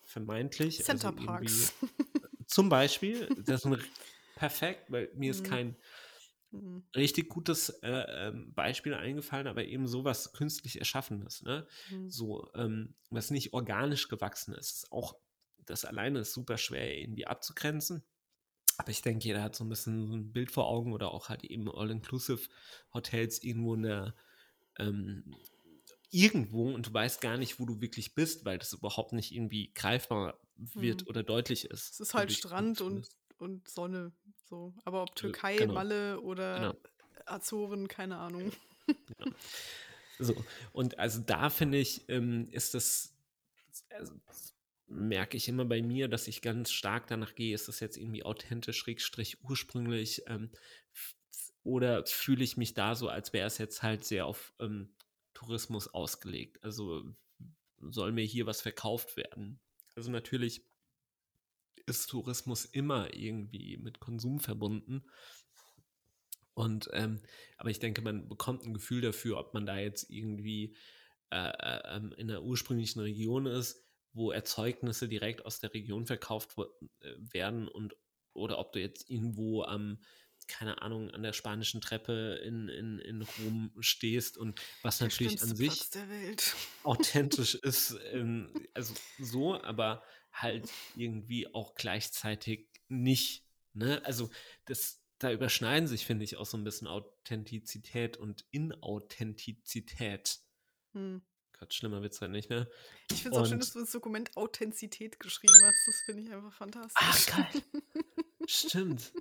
vermeintlich. Also Center also Parks. Zum Beispiel, das ist perfekt, weil mir mhm. ist kein Mhm. Richtig gutes äh, ähm, Beispiel eingefallen, aber eben sowas künstlich Erschaffenes, ne? Mhm. So, ähm, was nicht organisch gewachsen ist. ist. Auch das alleine ist super schwer irgendwie abzugrenzen. Aber ich denke, jeder hat so ein bisschen so ein Bild vor Augen oder auch halt eben All-Inclusive-Hotels irgendwo in der ähm, irgendwo und du weißt gar nicht, wo du wirklich bist, weil das überhaupt nicht irgendwie greifbar wird hm. oder deutlich ist. Es ist halt Strand und und Sonne. So. Aber ob Türkei, genau. Malle oder genau. Azoren, keine Ahnung. Genau. So, und also da finde ich, ähm, ist das, also, merke ich immer bei mir, dass ich ganz stark danach gehe, ist das jetzt irgendwie authentisch, schrägstrich ursprünglich, ähm, oder fühle ich mich da so, als wäre es jetzt halt sehr auf ähm, Tourismus ausgelegt. Also soll mir hier was verkauft werden. Also natürlich ist Tourismus immer irgendwie mit Konsum verbunden. Und ähm, aber ich denke, man bekommt ein Gefühl dafür, ob man da jetzt irgendwie äh, äh, ähm, in der ursprünglichen Region ist, wo Erzeugnisse direkt aus der Region verkauft äh, werden und oder ob du jetzt irgendwo am keine Ahnung, an der spanischen Treppe in, in, in Rom stehst und was der natürlich an sich authentisch ist. Ähm, also so, aber halt irgendwie auch gleichzeitig nicht. Ne? Also das, da überschneiden sich, finde ich, auch so ein bisschen Authentizität und Inauthentizität. Hm. Gott, schlimmer wird es halt nicht, ne? Ich finde es auch schön, dass du das Dokument Authentizität geschrieben hast. Das finde ich einfach fantastisch. Ach, geil. Stimmt.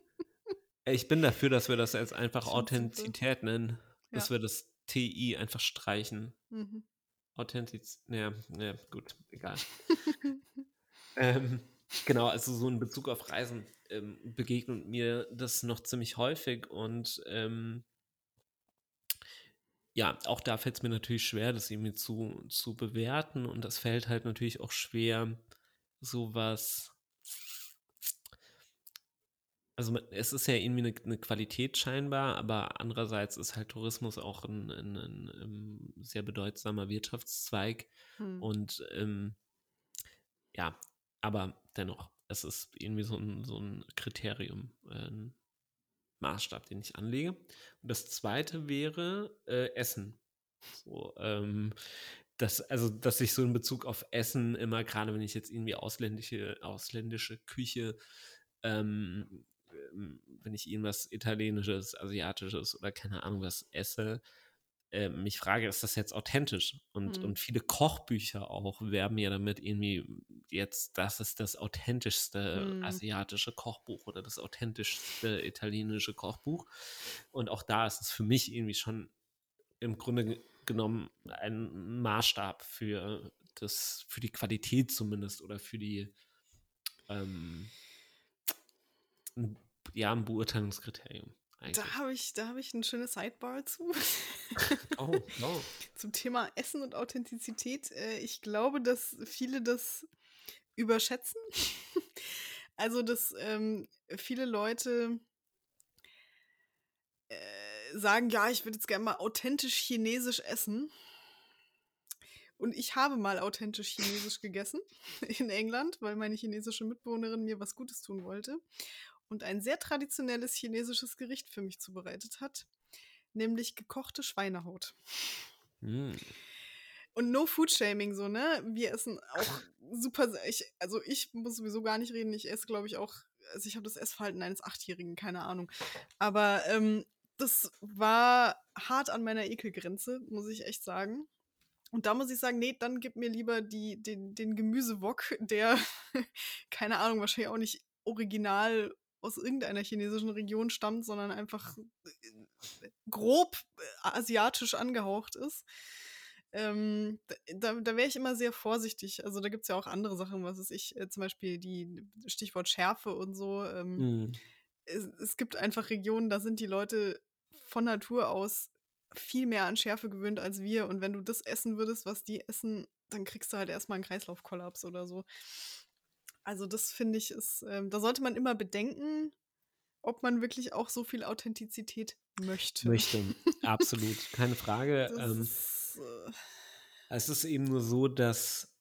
Ich bin dafür, dass wir das jetzt einfach Authentizität nennen. Dass ja. wir das TI einfach streichen. Mhm. Authentiz. Ja, ja, gut, egal. Ähm, genau, also so in Bezug auf Reisen ähm, begegnet mir das noch ziemlich häufig und ähm, ja, auch da fällt es mir natürlich schwer, das irgendwie zu, zu bewerten und das fällt halt natürlich auch schwer, sowas. Also es ist ja irgendwie eine, eine Qualität scheinbar, aber andererseits ist halt Tourismus auch ein, ein, ein, ein ähm, sehr bedeutsamer Wirtschaftszweig hm. und ähm, ja, aber dennoch, es ist irgendwie so ein, so ein Kriterium. Ähm, Maßstab, den ich anlege. Und das zweite wäre äh, Essen. So, ähm, das, also, dass ich so in Bezug auf Essen immer, gerade wenn ich jetzt irgendwie ausländische, ausländische Küche, ähm, wenn ich irgendwas Italienisches, Asiatisches oder keine Ahnung was esse, äh, mich frage, ist das jetzt authentisch? Und, mhm. und viele Kochbücher auch werben ja damit irgendwie jetzt, das ist das authentischste mhm. asiatische Kochbuch oder das authentischste italienische Kochbuch. Und auch da ist es für mich irgendwie schon im Grunde genommen ein Maßstab für das, für die Qualität zumindest oder für die ähm, ja, ein Beurteilungskriterium. Eigentlich. Da habe ich, hab ich ein schönes Sidebar zu. oh, no. Zum Thema Essen und Authentizität. Äh, ich glaube, dass viele das überschätzen. also, dass ähm, viele Leute äh, sagen, ja, ich würde jetzt gerne mal authentisch chinesisch essen. Und ich habe mal authentisch chinesisch gegessen in England, weil meine chinesische Mitbewohnerin mir was Gutes tun wollte und ein sehr traditionelles chinesisches Gericht für mich zubereitet hat, nämlich gekochte Schweinehaut. Mm. Und no Food Shaming, so, ne? Wir essen auch super. Ich, also, ich muss sowieso gar nicht reden. Ich esse, glaube ich, auch. Also, ich habe das Essverhalten eines Achtjährigen, keine Ahnung. Aber ähm, das war hart an meiner Ekelgrenze, muss ich echt sagen. Und da muss ich sagen, nee, dann gib mir lieber die, den, den Gemüsewok, der, keine Ahnung, wahrscheinlich auch nicht original aus irgendeiner chinesischen Region stammt, sondern einfach äh, grob äh, asiatisch angehaucht ist. Ähm, da da wäre ich immer sehr vorsichtig. Also da gibt es ja auch andere Sachen, was ist ich, äh, zum Beispiel die Stichwort Schärfe und so. Ähm, mhm. es, es gibt einfach Regionen, da sind die Leute von Natur aus viel mehr an Schärfe gewöhnt als wir. Und wenn du das essen würdest, was die essen, dann kriegst du halt erstmal einen Kreislaufkollaps oder so. Also das finde ich ist, ähm, da sollte man immer bedenken, ob man wirklich auch so viel Authentizität möchte. Möchte, absolut, keine Frage. Ähm, ist, äh es ist eben nur so, dass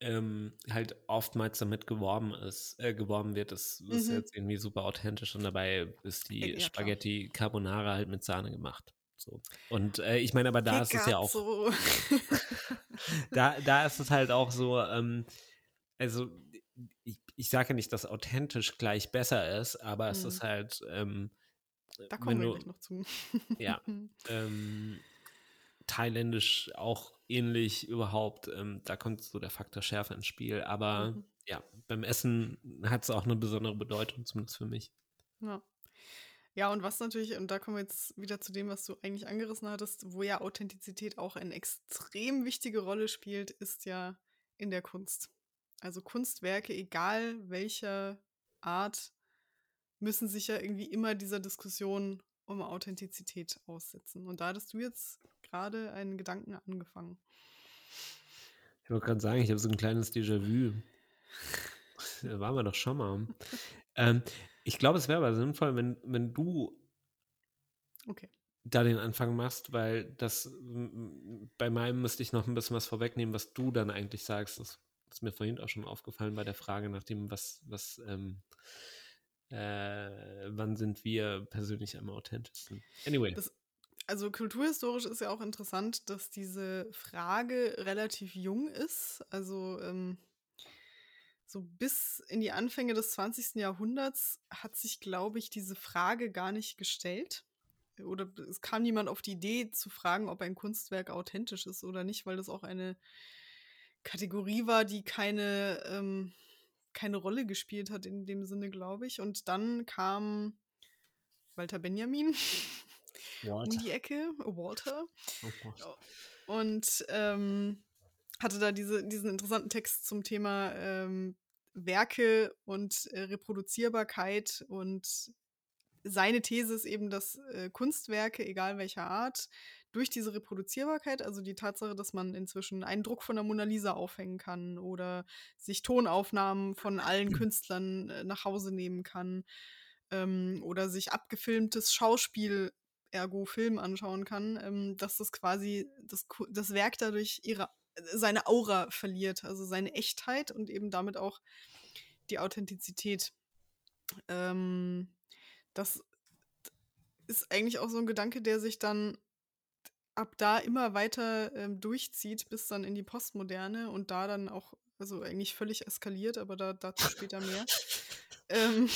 ähm, halt oftmals damit geworben ist, äh, geworben wird, das ist mhm. jetzt irgendwie super authentisch und dabei ist die ja, Spaghetti. Carbonara halt mit Sahne gemacht. So. Und äh, ich meine, aber da ist es ja auch. da, da ist es halt auch so, ähm, also ich, ich sage nicht, dass authentisch gleich besser ist, aber mhm. es ist halt. Ähm, da kommen wir du, gleich noch zu. ja. Ähm, thailändisch auch ähnlich überhaupt. Ähm, da kommt so der Faktor Schärfe ins Spiel. Aber mhm. ja, beim Essen hat es auch eine besondere Bedeutung, zumindest für mich. Ja. Ja, und was natürlich, und da kommen wir jetzt wieder zu dem, was du eigentlich angerissen hattest, wo ja Authentizität auch eine extrem wichtige Rolle spielt, ist ja in der Kunst. Also Kunstwerke, egal welcher Art, müssen sich ja irgendwie immer dieser Diskussion um Authentizität aussetzen. Und da hattest du jetzt gerade einen Gedanken angefangen. Ich wollte gerade sagen, ich habe so ein kleines Déjà-vu. Da waren wir doch schon mal. ähm, ich glaube, es wäre aber sinnvoll, wenn, wenn du okay. da den Anfang machst, weil das bei meinem müsste ich noch ein bisschen was vorwegnehmen, was du dann eigentlich sagst. Das ist mir vorhin auch schon aufgefallen bei der Frage nach dem, was, was, ähm, äh, wann sind wir persönlich am authentischsten? Anyway. Das, also kulturhistorisch ist ja auch interessant, dass diese Frage relativ jung ist. Also ähm, so bis in die Anfänge des 20. Jahrhunderts hat sich, glaube ich, diese Frage gar nicht gestellt. Oder es kam niemand auf die Idee zu fragen, ob ein Kunstwerk authentisch ist oder nicht, weil das auch eine Kategorie war, die keine, ähm, keine Rolle gespielt hat in dem Sinne, glaube ich. Und dann kam Walter Benjamin um die Ecke, Walter. Oh und ähm, hatte da diese, diesen interessanten Text zum Thema ähm, Werke und äh, Reproduzierbarkeit und seine These ist eben, dass äh, Kunstwerke, egal welcher Art, durch diese Reproduzierbarkeit, also die Tatsache, dass man inzwischen einen Druck von der Mona Lisa aufhängen kann oder sich Tonaufnahmen von allen Künstlern äh, nach Hause nehmen kann ähm, oder sich abgefilmtes Schauspiel, ergo Film anschauen kann, ähm, dass das quasi das, das Werk dadurch ihre, seine Aura verliert, also seine Echtheit und eben damit auch die Authentizität. Ähm, das ist eigentlich auch so ein Gedanke, der sich dann ab da immer weiter ähm, durchzieht, bis dann in die Postmoderne und da dann auch, also eigentlich völlig eskaliert, aber da, dazu später mehr. ähm,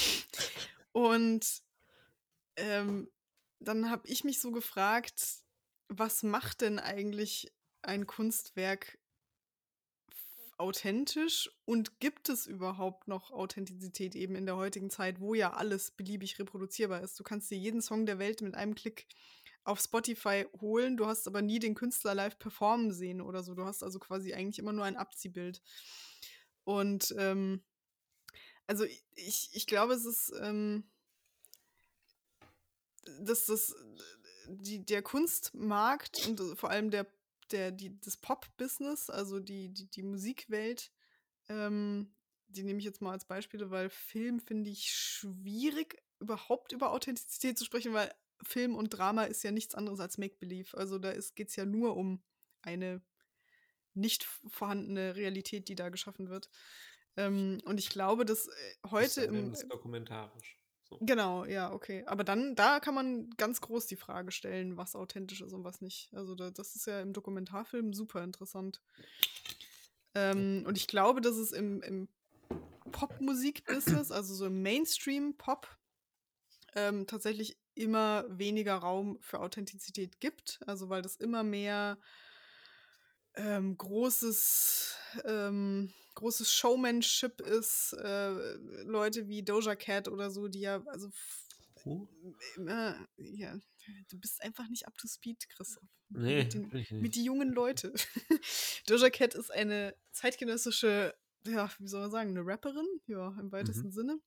und ähm, dann habe ich mich so gefragt, was macht denn eigentlich ein Kunstwerk authentisch und gibt es überhaupt noch Authentizität eben in der heutigen Zeit, wo ja alles beliebig reproduzierbar ist? Du kannst dir jeden Song der Welt mit einem Klick auf Spotify holen, du hast aber nie den Künstler live performen sehen oder so. Du hast also quasi eigentlich immer nur ein Abziehbild. Und ähm, also ich, ich glaube, es ist, ähm, dass das die, der Kunstmarkt und vor allem der, der, die, das Pop-Business, also die, die, die Musikwelt, ähm, die nehme ich jetzt mal als Beispiele, weil Film finde ich schwierig, überhaupt über Authentizität zu sprechen, weil Film und Drama ist ja nichts anderes als Make-Believe. Also da geht es ja nur um eine nicht vorhandene Realität, die da geschaffen wird. Ähm, und ich glaube, dass äh, heute im. Das dokumentarisch. So. Genau, ja, okay. Aber dann, da kann man ganz groß die Frage stellen, was authentisch ist und was nicht. Also da, das ist ja im Dokumentarfilm super interessant. Ähm, und ich glaube, dass es im, im Popmusik-Business, also so im Mainstream-Pop, ähm, tatsächlich immer weniger Raum für Authentizität gibt. Also weil das immer mehr ähm, großes, ähm, großes Showmanship ist. Äh, Leute wie Doja Cat oder so, die ja, also oh. äh, ja, du bist einfach nicht up to speed, Chris. Nee, mit, den, mit die jungen Leute. Doja Cat ist eine zeitgenössische, ja, wie soll man sagen, eine Rapperin, ja, im weitesten mhm. Sinne.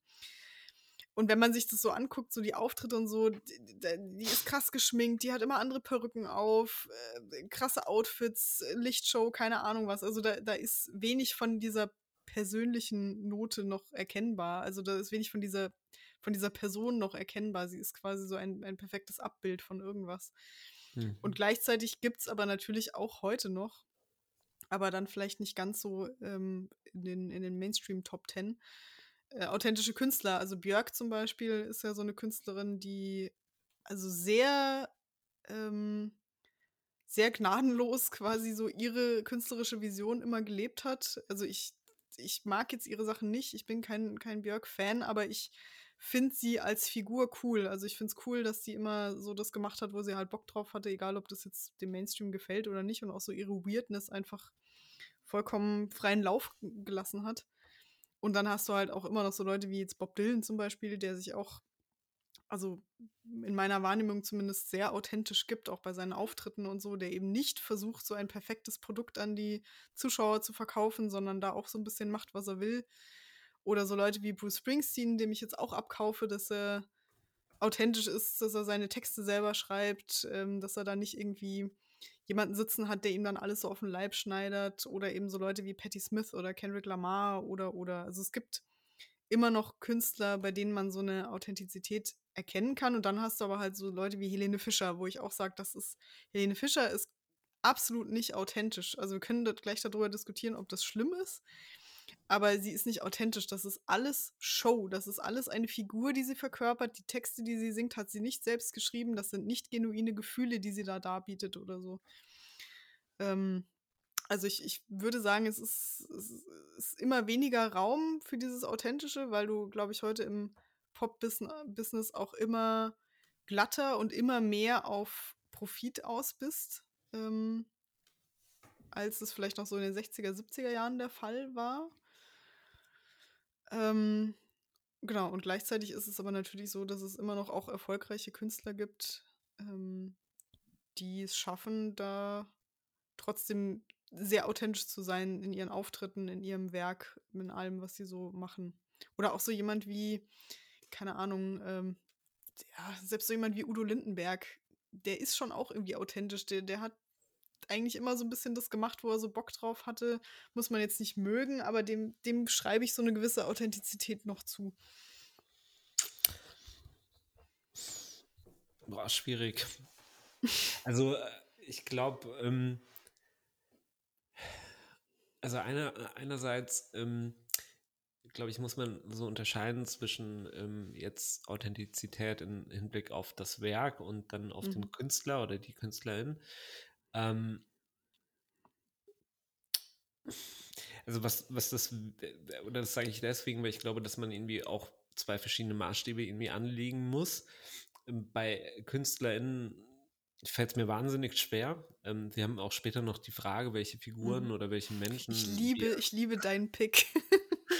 Und wenn man sich das so anguckt, so die Auftritte und so, die, die ist krass geschminkt, die hat immer andere Perücken auf, äh, krasse Outfits, Lichtshow, keine Ahnung was. Also da, da ist wenig von dieser persönlichen Note noch erkennbar. Also da ist wenig von dieser, von dieser Person noch erkennbar. Sie ist quasi so ein, ein perfektes Abbild von irgendwas. Mhm. Und gleichzeitig gibt es aber natürlich auch heute noch, aber dann vielleicht nicht ganz so ähm, in den, in den Mainstream Top Ten, äh, authentische Künstler. Also Björk zum Beispiel ist ja so eine Künstlerin, die also sehr, ähm, sehr gnadenlos quasi so ihre künstlerische Vision immer gelebt hat. Also ich, ich mag jetzt ihre Sachen nicht, ich bin kein, kein Björk-Fan, aber ich finde sie als Figur cool. Also ich finde es cool, dass sie immer so das gemacht hat, wo sie halt Bock drauf hatte, egal ob das jetzt dem Mainstream gefällt oder nicht und auch so ihre Weirdness einfach vollkommen freien Lauf gelassen hat. Und dann hast du halt auch immer noch so Leute wie jetzt Bob Dylan zum Beispiel, der sich auch, also in meiner Wahrnehmung zumindest sehr authentisch gibt, auch bei seinen Auftritten und so, der eben nicht versucht, so ein perfektes Produkt an die Zuschauer zu verkaufen, sondern da auch so ein bisschen macht, was er will. Oder so Leute wie Bruce Springsteen, dem ich jetzt auch abkaufe, dass er authentisch ist, dass er seine Texte selber schreibt, ähm, dass er da nicht irgendwie jemanden sitzen hat, der ihm dann alles so auf den Leib schneidert oder eben so Leute wie Patti Smith oder Kendrick Lamar oder oder. Also es gibt immer noch Künstler, bei denen man so eine Authentizität erkennen kann. Und dann hast du aber halt so Leute wie Helene Fischer, wo ich auch sage, das ist Helene Fischer ist absolut nicht authentisch. Also wir können gleich darüber diskutieren, ob das schlimm ist aber sie ist nicht authentisch. Das ist alles Show. Das ist alles eine Figur, die sie verkörpert. Die Texte, die sie singt, hat sie nicht selbst geschrieben. Das sind nicht genuine Gefühle, die sie da darbietet oder so. Ähm, also ich, ich würde sagen, es ist, es ist immer weniger Raum für dieses Authentische, weil du, glaube ich, heute im Pop-Business auch immer glatter und immer mehr auf Profit aus bist. Ähm, als es vielleicht noch so in den 60er, 70er Jahren der Fall war. Ähm, genau, und gleichzeitig ist es aber natürlich so, dass es immer noch auch erfolgreiche Künstler gibt, ähm, die es schaffen, da trotzdem sehr authentisch zu sein in ihren Auftritten, in ihrem Werk, in allem, was sie so machen. Oder auch so jemand wie, keine Ahnung, ähm, ja, selbst so jemand wie Udo Lindenberg, der ist schon auch irgendwie authentisch. Der, der hat eigentlich immer so ein bisschen das gemacht, wo er so Bock drauf hatte. Muss man jetzt nicht mögen, aber dem, dem schreibe ich so eine gewisse Authentizität noch zu. Boah, schwierig. Also, äh, ich glaube, ähm, also einer, einerseits ähm, glaube ich, muss man so unterscheiden zwischen ähm, jetzt Authentizität im Hinblick auf das Werk und dann auf mhm. den Künstler oder die Künstlerin. Ähm, also was, was das, oder das sage ich deswegen, weil ich glaube, dass man irgendwie auch zwei verschiedene Maßstäbe irgendwie anlegen muss. Ähm, bei KünstlerInnen fällt es mir wahnsinnig schwer. Ähm, wir haben auch später noch die Frage, welche Figuren mhm. oder welche Menschen. Ich liebe, ich liebe deinen Pick.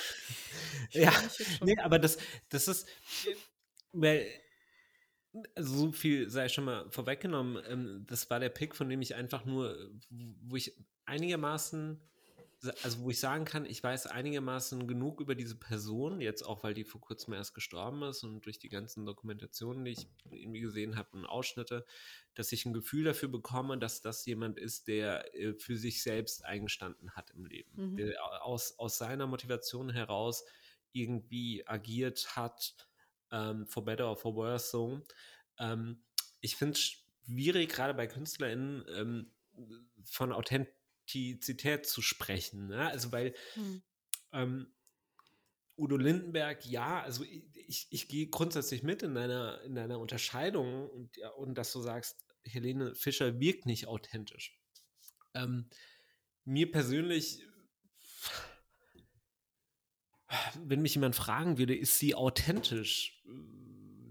ja, nee, aber das, das ist, äh, weil, also so viel sei schon mal vorweggenommen, ähm, das war der Pick, von dem ich einfach nur, wo ich einigermaßen also wo ich sagen kann, ich weiß einigermaßen genug über diese Person, jetzt auch, weil die vor kurzem erst gestorben ist und durch die ganzen Dokumentationen, die ich irgendwie gesehen habe und Ausschnitte, dass ich ein Gefühl dafür bekomme, dass das jemand ist, der äh, für sich selbst eingestanden hat im Leben, mhm. der aus, aus seiner Motivation heraus irgendwie agiert hat, ähm, for better or for worse so. Ähm, ich finde es schwierig, gerade bei KünstlerInnen, ähm, von authent Authentizität zu sprechen. Ne? Also weil hm. ähm, Udo Lindenberg, ja, also ich, ich gehe grundsätzlich mit in deiner, in deiner Unterscheidung und, ja, und dass du sagst, Helene Fischer wirkt nicht authentisch. Ähm, mir persönlich, wenn mich jemand fragen würde, ist sie authentisch,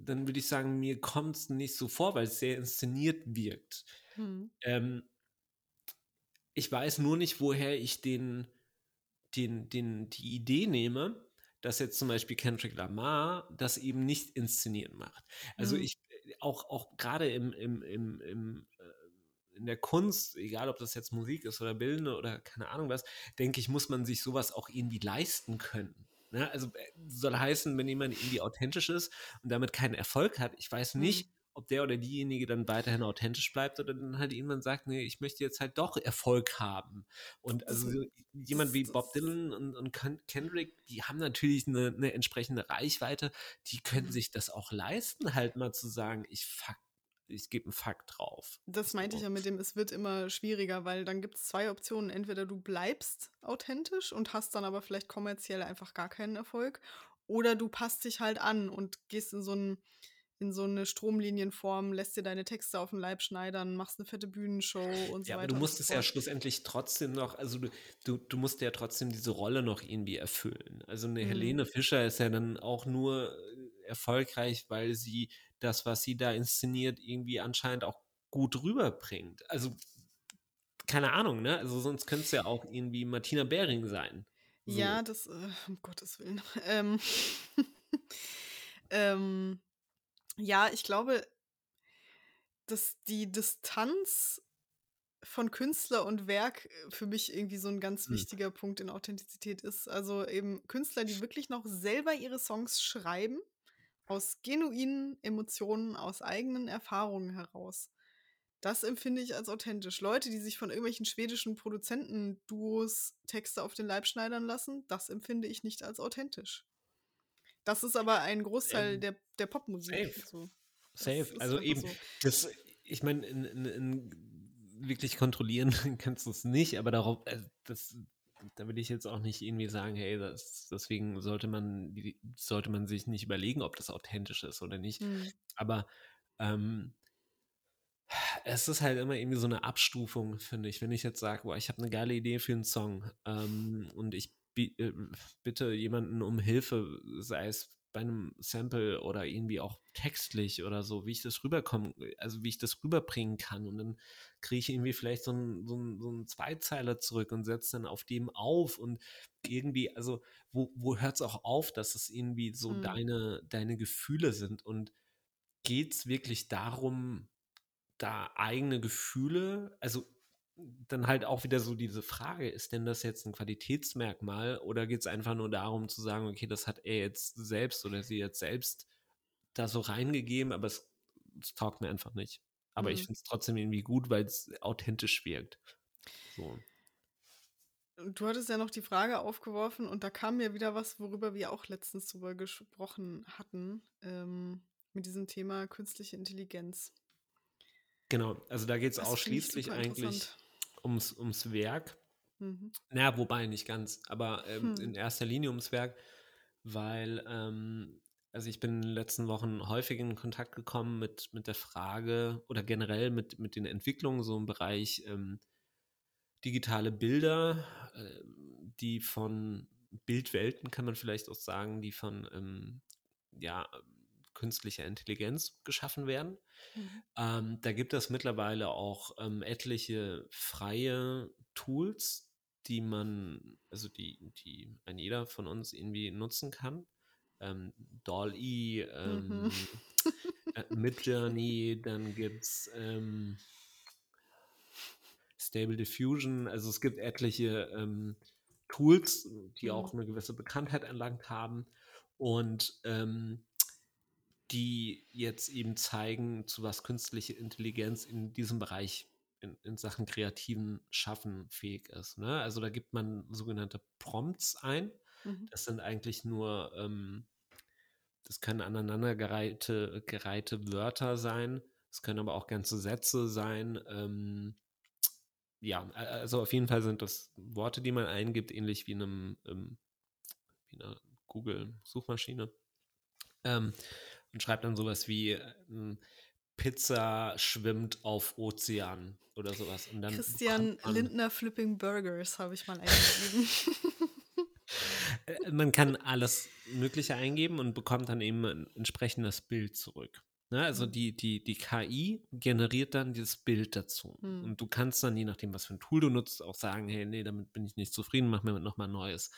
dann würde ich sagen, mir kommt es nicht so vor, weil es sehr inszeniert wirkt. Hm. Ähm, ich weiß nur nicht, woher ich den, den, den, die Idee nehme, dass jetzt zum Beispiel Kendrick Lamar das eben nicht inszeniert macht. Also mhm. ich, auch, auch gerade im, im, im, im äh, in der Kunst, egal ob das jetzt Musik ist oder Bildende oder keine Ahnung was, denke ich, muss man sich sowas auch irgendwie leisten können. Ne? Also äh, soll heißen, wenn jemand irgendwie authentisch ist und damit keinen Erfolg hat, ich weiß nicht, mhm ob der oder diejenige dann weiterhin authentisch bleibt oder dann halt irgendwann sagt, nee, ich möchte jetzt halt doch Erfolg haben. Und also so jemand wie Bob Dylan und, und Kendrick, die haben natürlich eine, eine, entsprechende Reichweite, die können mhm. sich das auch leisten, halt mal zu sagen, ich fuck ich gebe einen Fakt drauf. Das meinte ich ja mit dem, es wird immer schwieriger, weil dann gibt es zwei Optionen. Entweder du bleibst authentisch und hast dann aber vielleicht kommerziell einfach gar keinen Erfolg, oder du passt dich halt an und gehst in so ein in so eine Stromlinienform, lässt dir deine Texte auf den Leib schneidern, machst eine fette Bühnenshow und so ja, weiter. Aber du musst es ja schlussendlich trotzdem noch, also du, du, du musst ja trotzdem diese Rolle noch irgendwie erfüllen. Also eine mhm. Helene Fischer ist ja dann auch nur äh, erfolgreich, weil sie das, was sie da inszeniert, irgendwie anscheinend auch gut rüberbringt. Also keine Ahnung, ne? Also sonst könnte es ja auch irgendwie Martina Behring sein. So. Ja, das, äh, um Gottes Willen. Ähm, ähm, ja, ich glaube, dass die Distanz von Künstler und Werk äh, für mich irgendwie so ein ganz mhm. wichtiger Punkt in Authentizität ist. Also eben Künstler, die wirklich noch selber ihre Songs schreiben, aus genuinen Emotionen, aus eigenen Erfahrungen heraus. Das empfinde ich als authentisch. Leute, die sich von irgendwelchen schwedischen Produzentenduos Texte auf den Leib schneidern lassen, das empfinde ich nicht als authentisch. Das ist aber ein Großteil ähm, der, der Popmusik. Safe. So. Safe. Also eben, so. das, ich meine, in, in, in wirklich kontrollieren kannst du es nicht, aber darauf, äh, das, da will ich jetzt auch nicht irgendwie sagen, hey, das, deswegen sollte man, sollte man sich nicht überlegen, ob das authentisch ist oder nicht. Mhm. Aber ähm, es ist halt immer irgendwie so eine Abstufung, finde ich. Wenn ich jetzt sage, boah, ich habe eine geile Idee für einen Song ähm, und ich äh, bitte jemanden um Hilfe, sei es bei einem Sample oder irgendwie auch textlich oder so, wie ich das rüberkomme, also wie ich das rüberbringen kann. Und dann kriege ich irgendwie vielleicht so einen so so ein Zweizeiler zurück und setze dann auf dem auf und irgendwie, also wo, wo hört es auch auf, dass es irgendwie so mhm. deine, deine Gefühle sind und geht es wirklich darum, da eigene Gefühle, also dann halt auch wieder so diese Frage, ist denn das jetzt ein Qualitätsmerkmal oder geht es einfach nur darum zu sagen, okay, das hat er jetzt selbst oder sie jetzt selbst da so reingegeben, aber es, es taugt mir einfach nicht. Aber mhm. ich finde es trotzdem irgendwie gut, weil es authentisch wirkt. So. Du hattest ja noch die Frage aufgeworfen und da kam mir wieder was, worüber wir auch letztens drüber gesprochen hatten, ähm, mit diesem Thema künstliche Intelligenz. Genau, also da geht es ausschließlich eigentlich ums, ums Werk. Mhm. Naja, wobei nicht ganz, aber ähm, hm. in erster Linie ums Werk. weil ähm, also ich bin in den letzten Wochen häufig in Kontakt gekommen mit, mit der Frage oder generell mit, mit den Entwicklungen so im Bereich ähm, digitale Bilder, äh, die von Bildwelten kann man vielleicht auch sagen, die von ähm, ja, künstlicher Intelligenz geschaffen werden. Mhm. Ähm, da gibt es mittlerweile auch ähm, etliche freie Tools, die man, also die, die ein jeder von uns irgendwie nutzen kann. Ähm, Doll-E, ähm, mhm. äh, Midjourney, dann gibt es ähm, Stable Diffusion, also es gibt etliche ähm, Tools, die mhm. auch eine gewisse Bekanntheit erlangt haben und ähm, die jetzt eben zeigen, zu was künstliche Intelligenz in diesem Bereich in, in Sachen kreativen Schaffen fähig ist. Ne? Also da gibt man sogenannte Prompts ein. Mhm. Das sind eigentlich nur, ähm, das können aneinandergereihte gereihte Wörter sein. Es können aber auch ganze Sätze sein. Ähm, ja, also auf jeden Fall sind das Worte, die man eingibt, ähnlich wie, einem, ähm, wie einer Google-Suchmaschine. Ähm, und schreibt dann sowas wie ähm, Pizza schwimmt auf Ozean oder sowas. Und dann Christian Lindner Flipping Burgers habe ich mal eingegeben. Äh, man kann alles Mögliche eingeben und bekommt dann eben ein entsprechendes Bild zurück. Ne? Also mhm. die, die, die KI generiert dann dieses Bild dazu. Mhm. Und du kannst dann, je nachdem, was für ein Tool du nutzt, auch sagen, hey, nee, damit bin ich nicht zufrieden, mach mir nochmal Neues.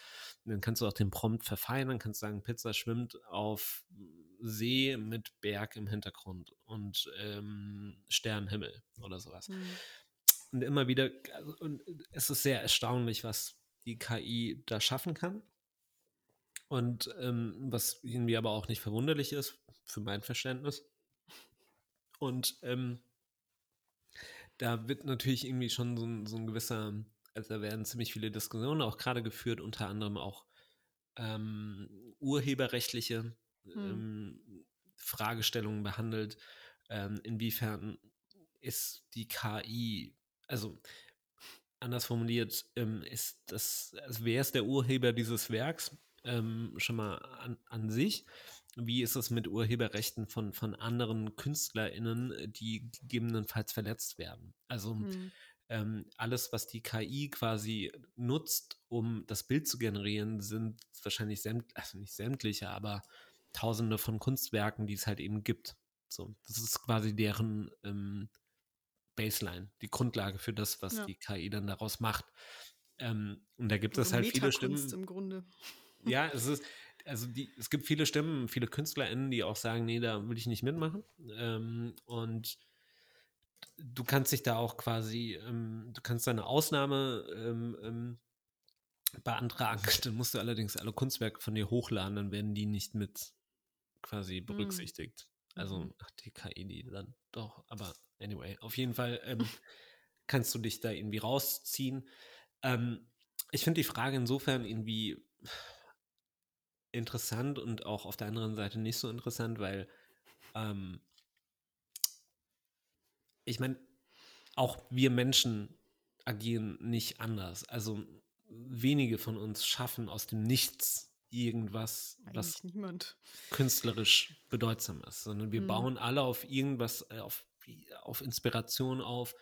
Und dann kannst du auch den Prompt verfeinern, kannst sagen, Pizza schwimmt auf See mit Berg im Hintergrund und ähm, Sternenhimmel oder sowas. Mhm. Und immer wieder, also, und es ist sehr erstaunlich, was die KI da schaffen kann. Und ähm, was irgendwie aber auch nicht verwunderlich ist, für mein Verständnis, und ähm, da wird natürlich irgendwie schon so ein, so ein gewisser, also da werden ziemlich viele Diskussionen auch gerade geführt, unter anderem auch ähm, urheberrechtliche hm. ähm, Fragestellungen behandelt. Ähm, inwiefern ist die KI, also anders formuliert, ähm, ist das, also wer ist der Urheber dieses Werks ähm, schon mal an, an sich? wie ist es mit Urheberrechten von, von anderen KünstlerInnen, die gegebenenfalls verletzt werden? Also hm. ähm, alles, was die KI quasi nutzt, um das Bild zu generieren, sind wahrscheinlich sämt also nicht sämtliche, aber tausende von Kunstwerken, die es halt eben gibt. So, das ist quasi deren ähm, Baseline, die Grundlage für das, was ja. die KI dann daraus macht. Ähm, und da gibt es halt viele Stimmen. im Grunde. Ja, es ist, also die, es gibt viele Stimmen, viele KünstlerInnen, die auch sagen, nee, da will ich nicht mitmachen. Ähm, und du kannst dich da auch quasi, ähm, du kannst da eine Ausnahme ähm, ähm beantragen. Dann musst du allerdings alle Kunstwerke von dir hochladen, dann werden die nicht mit quasi hm. berücksichtigt. Mhm. Also ach, die KI, die dann doch, aber anyway, auf jeden Fall ähm, kannst du dich da irgendwie rausziehen. Ähm, ich finde die Frage insofern irgendwie interessant und auch auf der anderen Seite nicht so interessant, weil ähm, ich meine, auch wir Menschen agieren nicht anders. Also wenige von uns schaffen aus dem Nichts irgendwas, Eigentlich was niemand. künstlerisch bedeutsam ist, sondern wir hm. bauen alle auf irgendwas, äh, auf, auf Inspiration auf,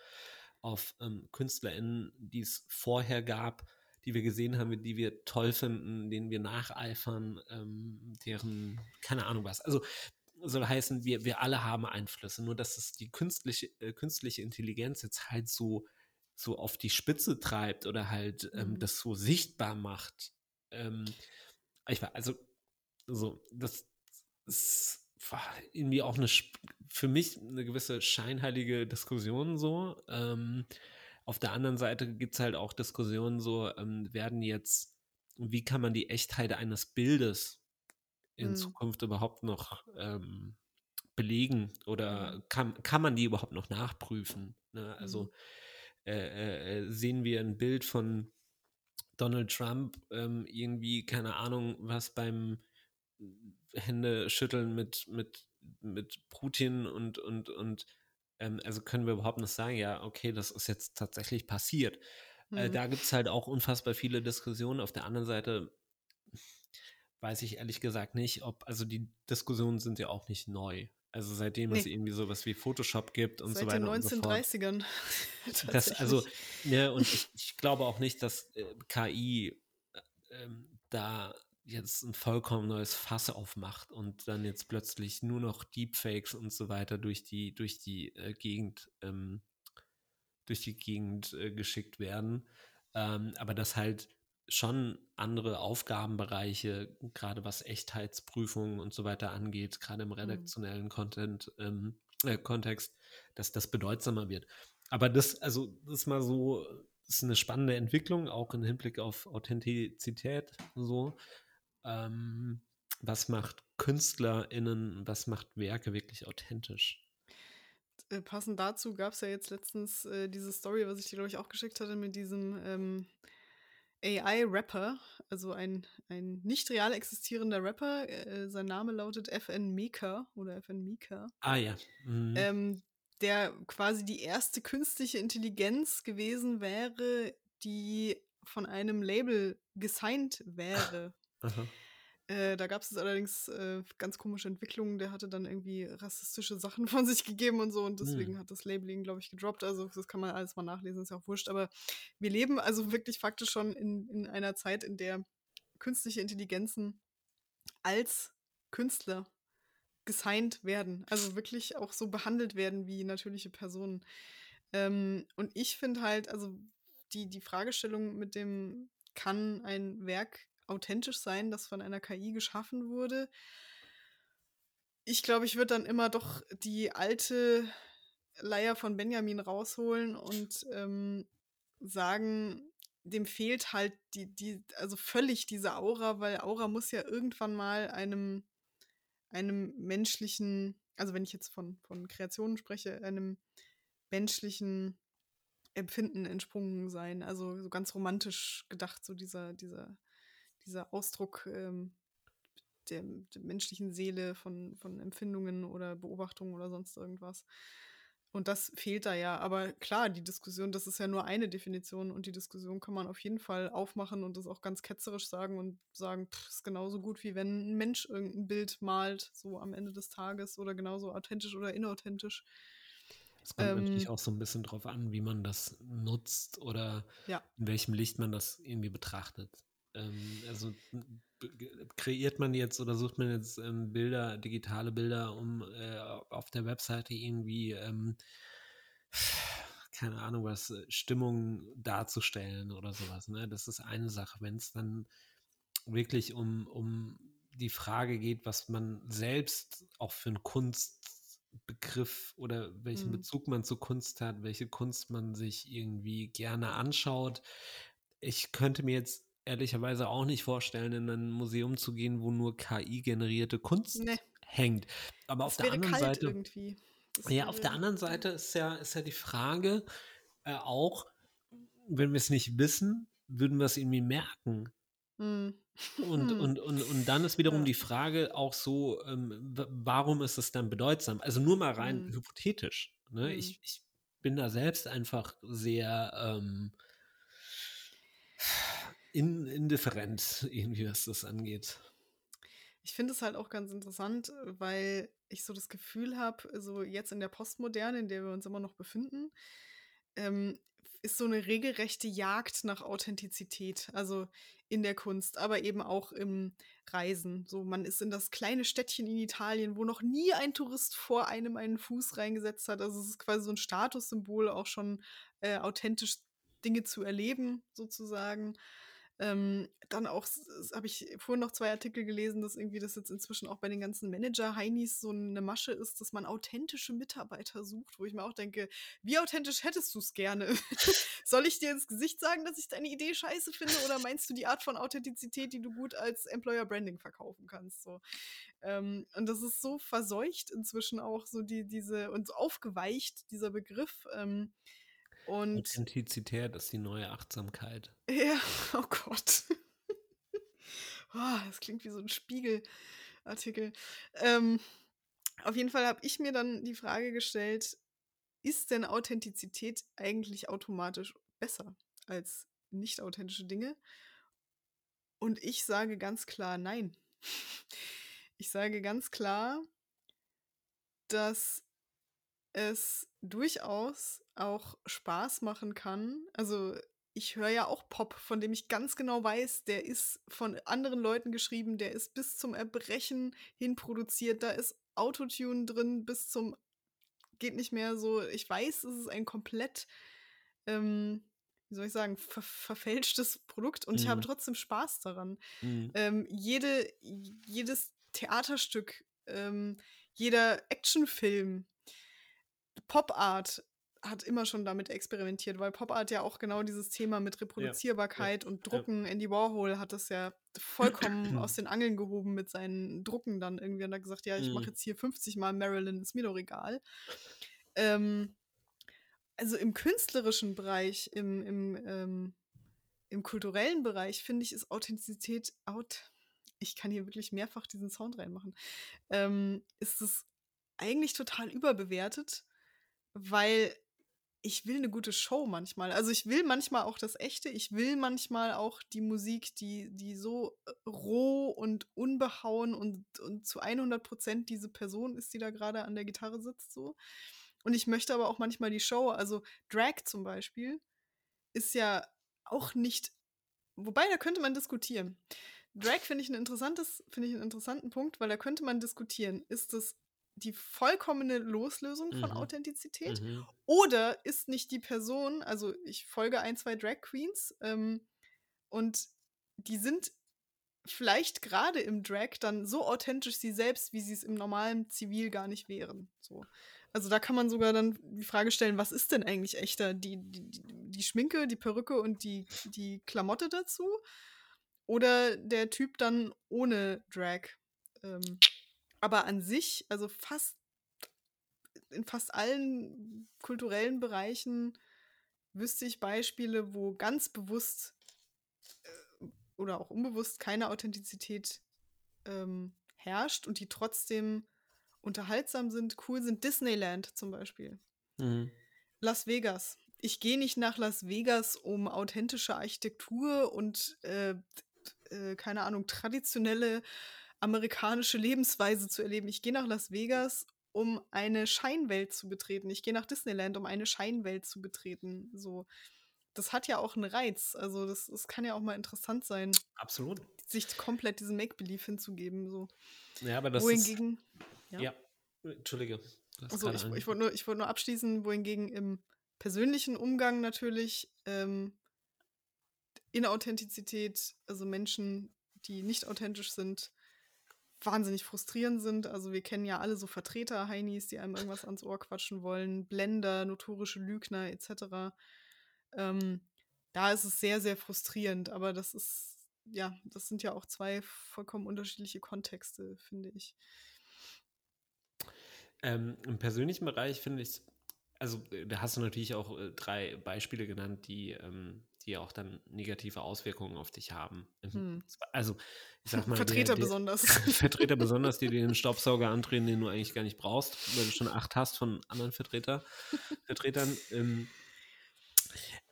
auf ähm, KünstlerInnen, die es vorher gab die wir gesehen haben, die wir toll finden, denen wir nacheifern, ähm, deren, keine Ahnung was. Also soll heißen, wir, wir alle haben Einflüsse, nur dass es die künstliche, äh, künstliche Intelligenz jetzt halt so, so auf die Spitze treibt oder halt ähm, mhm. das so sichtbar macht. Ähm, ich war, also, so, das ist irgendwie auch eine, für mich eine gewisse scheinheilige Diskussion so. Ähm, auf der anderen Seite gibt es halt auch Diskussionen, so ähm, werden jetzt, wie kann man die Echtheit eines Bildes in mhm. Zukunft überhaupt noch ähm, belegen oder kann, kann man die überhaupt noch nachprüfen? Ne? Also mhm. äh, äh, sehen wir ein Bild von Donald Trump ähm, irgendwie, keine Ahnung, was beim Händeschütteln mit, mit, mit Putin und, und, und ähm, also können wir überhaupt nicht sagen, ja, okay, das ist jetzt tatsächlich passiert. Äh, mhm. Äh, da gibt es halt auch unfassbar viele Diskussionen. Auf der anderen Seite, weiß ich ehrlich gesagt nicht, ob, also die Diskussionen sind ja auch nicht neu. Also seitdem nee. es irgendwie sowas wie Photoshop gibt und Seit so weiter. Seit den 1930ern. das, also, ja, und ich, ich, glaube auch nicht, dass äh, KI äh, da jetzt ein vollkommen neues Fass aufmacht und dann jetzt plötzlich nur noch Deepfakes und so weiter durch die, durch die äh, Gegend, ähm, durch die Gegend äh, geschickt werden. Ähm, aber dass halt schon andere Aufgabenbereiche, gerade was Echtheitsprüfungen und so weiter angeht, gerade im mhm. redaktionellen mhm. Content, ähm, äh, Kontext, dass das bedeutsamer wird. Aber das, also, das ist mal so, ist eine spannende Entwicklung, auch im Hinblick auf Authentizität, so. Ähm, was macht KünstlerInnen, was macht Werke wirklich authentisch? Äh, passend dazu gab es ja jetzt letztens äh, diese Story, was ich dir, glaube ich, auch geschickt hatte, mit diesem ähm, AI-Rapper, also ein, ein nicht real existierender Rapper. Äh, sein Name lautet FN Mika oder FN Mika. Ah ja. Mhm. Ähm, der quasi die erste künstliche Intelligenz gewesen wäre, die von einem Label gesigned wäre. Aha. Äh, da gab es allerdings äh, ganz komische Entwicklungen. Der hatte dann irgendwie rassistische Sachen von sich gegeben und so und deswegen hm. hat das Labeling, glaube ich, gedroppt. Also das kann man alles mal nachlesen, ist ja auch wurscht. Aber wir leben also wirklich faktisch schon in, in einer Zeit, in der künstliche Intelligenzen als Künstler gesigned werden. Also wirklich auch so behandelt werden wie natürliche Personen. Ähm, und ich finde halt, also die, die Fragestellung mit dem, kann ein Werk authentisch sein, das von einer KI geschaffen wurde. Ich glaube, ich würde dann immer doch die alte Leier von Benjamin rausholen und ähm, sagen, dem fehlt halt die, die, also völlig diese Aura, weil Aura muss ja irgendwann mal einem, einem menschlichen, also wenn ich jetzt von, von Kreationen spreche, einem menschlichen Empfinden entsprungen sein. Also so ganz romantisch gedacht, so dieser, dieser dieser Ausdruck ähm, der, der, menschlichen Seele von, von Empfindungen oder Beobachtungen oder sonst irgendwas. Und das fehlt da ja. Aber klar, die Diskussion, das ist ja nur eine Definition und die Diskussion kann man auf jeden Fall aufmachen und das auch ganz ketzerisch sagen und sagen, pff, ist genauso gut wie wenn ein Mensch irgendein Bild malt, so am Ende des Tages oder genauso authentisch oder inauthentisch. Es kommt ähm, natürlich auch so ein bisschen drauf an, wie man das nutzt oder ja. in welchem Licht man das irgendwie betrachtet. Ähm, also kreiert man jetzt oder sucht man jetzt ähm, Bilder, digitale Bilder, um äh, auf der Webseite irgendwie, ähm, keine Ahnung was, äh, Stimmung darzustellen oder sowas. Ne? Das ist eine Sache. Wenn es dann wirklich um, um die Frage geht, was man selbst auch für einen Kunstbegriff oder welchen mhm. Bezug man zur Kunst hat, welche Kunst man sich irgendwie gerne anschaut. Ich könnte mir jetzt ehrlicherweise auch nicht vorstellen, in ein Museum zu gehen, wo nur KI-generierte Kunst nee. hängt. Aber das auf der anderen Seite. Irgendwie. ja, auf der anderen Seite ist ja, ist ja die Frage äh, auch, wenn wir es nicht wissen, würden wir es irgendwie merken. Mm. Und, hm. und, und, und dann ist wiederum ja. die Frage auch so, ähm, warum ist es dann bedeutsam? Also nur mal rein mm. hypothetisch. Ne? Mm. Ich, ich bin da selbst einfach sehr ähm, in, indifferent, irgendwie, was das angeht. Ich finde es halt auch ganz interessant, weil ich so das Gefühl habe, so jetzt in der Postmoderne, in der wir uns immer noch befinden, ähm, ist so eine regelrechte Jagd nach Authentizität, also in der Kunst, aber eben auch im Reisen. So, man ist in das kleine Städtchen in Italien, wo noch nie ein Tourist vor einem einen Fuß reingesetzt hat. Also es ist quasi so ein Statussymbol, auch schon äh, authentisch Dinge zu erleben, sozusagen. Ähm, dann auch habe ich vorhin noch zwei Artikel gelesen, dass irgendwie das jetzt inzwischen auch bei den ganzen Manager-Heinis so eine Masche ist, dass man authentische Mitarbeiter sucht, wo ich mir auch denke, wie authentisch hättest du es gerne? Soll ich dir ins Gesicht sagen, dass ich deine Idee scheiße finde oder meinst du die Art von Authentizität, die du gut als Employer Branding verkaufen kannst? So. Ähm, und das ist so verseucht inzwischen auch, so die, diese, und so aufgeweicht, dieser Begriff. Ähm, und Authentizität ist die neue Achtsamkeit. Ja, oh Gott. oh, das klingt wie so ein Spiegelartikel. Ähm, auf jeden Fall habe ich mir dann die Frage gestellt, ist denn Authentizität eigentlich automatisch besser als nicht authentische Dinge? Und ich sage ganz klar nein. Ich sage ganz klar, dass es durchaus auch Spaß machen kann. Also ich höre ja auch Pop, von dem ich ganz genau weiß, der ist von anderen Leuten geschrieben, der ist bis zum Erbrechen hin produziert, da ist Autotune drin bis zum geht nicht mehr so. Ich weiß, es ist ein komplett, ähm, wie soll ich sagen, ver verfälschtes Produkt und ich habe Mhm. trotzdem Spaß daran. Mhm. Ähm, jede, jedes Theaterstück, ähm, jeder Actionfilm, Pop Art hat immer schon damit experimentiert, weil Pop Art ja auch genau dieses Thema mit Reproduzierbarkeit und ja. Drucken. Andy Warhol hat das ja vollkommen aus den Angeln gehoben mit seinen Drucken dann irgendwie und hat gesagt, ja, ich mache Mhm. jetzt hier 50 Mal Marilyn, ist mir doch egal. Ähm, also im künstlerischen Bereich, im, im, ähm, im kulturellen Bereich, finde ich, ist Authentizität out. Ich kann hier wirklich mehrfach diesen Sound reinmachen. Ähm, ist es eigentlich total überbewertet, weil ich will eine gute Show manchmal. Also ich will manchmal auch das Echte. Ich will manchmal auch die Musik, die, die so äh, roh und unbehauen und, und zu 100 Prozent diese Person ist, die da gerade an der Gitarre sitzt, so. Und ich möchte aber auch manchmal die Show. Also Drag zum Beispiel ist ja auch nicht, wobei da könnte man diskutieren. Drag finde ich ein interessantes, finde ich einen interessanten Punkt, weil da könnte man diskutieren. Ist es die vollkommene Loslösung von Mhm. Authentizität? Mhm. Oder ist nicht die Person, also ich folge ein, zwei Drag Queens ähm, und die sind vielleicht gerade im Drag dann so authentisch sie selbst, wie sie es im normalen Zivil gar nicht wären. So. Also da kann man sogar dann die Frage stellen, was ist denn eigentlich echter? Die, die, die- Schminke, die Perücke und die, die Klamotte dazu? Oder der Typ dann ohne Drag? Ähm, aber an sich, also fast in fast allen kulturellen Bereichen wüsste ich Beispiele, wo ganz bewusst äh, oder auch unbewusst keine Authentizität ähm, herrscht und die trotzdem unterhaltsam sind, cool sind. Disneyland zum Beispiel. Mhm. Las Vegas. Ich gehe nicht nach Las Vegas, um authentische Architektur und äh, äh, keine Ahnung, traditionelle amerikanische Lebensweise zu erleben. Ich gehe nach Las Vegas, um eine Scheinwelt zu betreten. Ich gehe nach Disneyland, um eine Scheinwelt zu betreten. So, das hat ja auch einen Reiz. Also das, das kann ja auch mal interessant sein, Absolut. sich komplett diesem Make-Believe hinzugeben. So. Ja, aber das ist. Wohingegen, ja. Ja. Entschuldige. Also ich, ich wollte nur, ich wollt nur abschließen, wohingegen im persönlichen Umgang natürlich ähm, Inauthentizität, also Menschen, die nicht authentisch sind, wahnsinnig frustrierend sind. Also wir kennen ja alle so Vertreter, Heinis, die einem irgendwas ans Ohr quatschen wollen, Blender, notorische Lügner etc. Ähm, da ist es sehr, sehr frustrierend, aber das ist, ja, das sind ja auch zwei vollkommen unterschiedliche Kontexte, finde ich. Ähm, Im persönlichen Bereich finde ich, also äh, da hast du natürlich auch äh, drei Beispiele genannt, die, ähm, die auch dann negative Auswirkungen auf dich haben. Hm. Also, ich sag mal, Vertreter der, der, besonders. Vertreter besonders, die den Staubsauger andrehen, den du eigentlich gar nicht brauchst, weil du schon acht hast von anderen Vertreter, Vertretern. Ähm,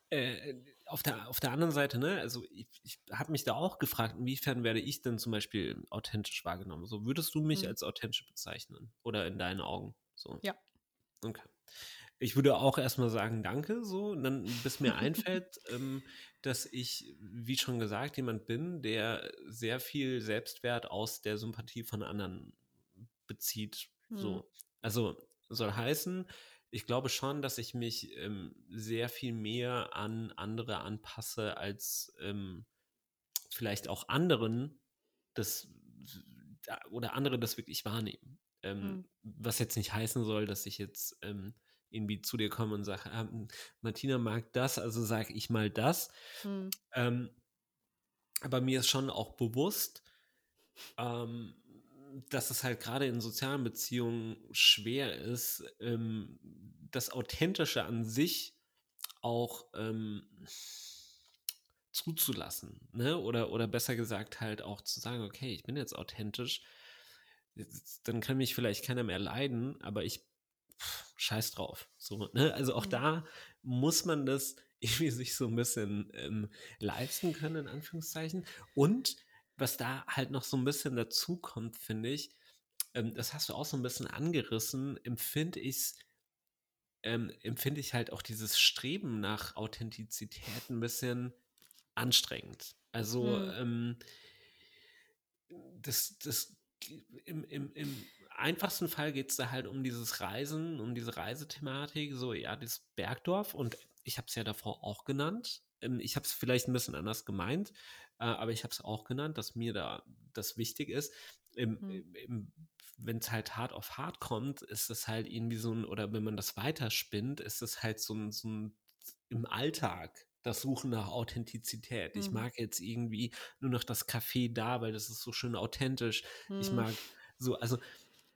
äh, auf, der, auf der anderen Seite, ne, also ich, ich habe mich da auch gefragt, inwiefern werde ich denn zum Beispiel authentisch wahrgenommen? So, würdest du mich Hm. als authentisch bezeichnen? Oder in deinen Augen? So. Ja. Okay. Ich würde auch erstmal sagen, danke, so, und dann, bis mir einfällt, ähm, dass ich, wie schon gesagt, jemand bin, der sehr viel Selbstwert aus der Sympathie von anderen bezieht. Hm. So. Also soll heißen, ich glaube schon, dass ich mich ähm, sehr viel mehr an andere anpasse, als ähm, vielleicht auch anderen das oder andere das wirklich wahrnehmen. Ähm, Hm. Was jetzt nicht heißen soll, dass ich jetzt ähm, irgendwie zu dir komme und sage, ah, Martina mag das, also sage ich mal das. Hm. Ähm, aber mir ist schon auch bewusst, ähm, dass es halt gerade in sozialen Beziehungen schwer ist, ähm, das Authentische an sich auch ähm, zuzulassen. Ne? Oder, oder besser gesagt halt auch zu sagen, okay, ich bin jetzt authentisch, dann kann mich vielleicht keiner mehr leiden, aber ich pff, scheiß drauf. So, ne? Also auch Mhm. da muss man das irgendwie sich so ein bisschen ähm, leisten können, in Anführungszeichen. Und was da halt noch so ein bisschen dazu kommt, finde ich, ähm, das hast du auch so ein bisschen angerissen, empfinde ich ähm, empfinde ich halt auch dieses Streben nach Authentizität ein bisschen anstrengend. Also Mhm. ähm, das, das im, im, im einfachsten Fall geht es da halt um dieses Reisen, um diese Reisethematik, so ja, das Bergdorf und ich habe es ja davor auch genannt. Ähm, ich habe es vielleicht ein bisschen anders gemeint, äh, aber ich habe es auch genannt, dass mir da das wichtig ist. Mhm. wenn es halt hart auf hart kommt, ist es halt irgendwie so ein, oder wenn man das weiterspinnt, ist es halt so ein, so ein im Alltag das Suchen nach Authentizität. Ich Mhm. mag jetzt irgendwie nur noch das Café da, weil das ist so schön authentisch. Ich Mhm. mag so, also,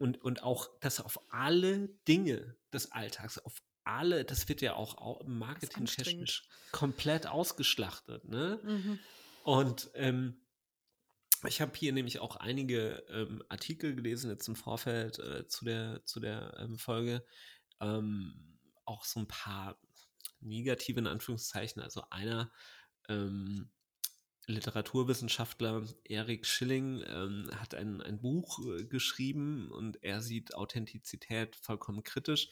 und, und auch das auf alle Dinge des Alltags, auf alle, das wird ja auch marketingtechnisch komplett ausgeschlachtet, ne? Mhm. Und ähm, ich habe hier nämlich auch einige ähm, Artikel gelesen, jetzt im Vorfeld äh, zu der, zu der ähm, Folge. Ähm, auch so ein paar negative in Anführungszeichen. Also einer ähm, Literaturwissenschaftler, Erik Schilling, ähm, hat ein, ein Buch äh, geschrieben und er sieht Authentizität vollkommen kritisch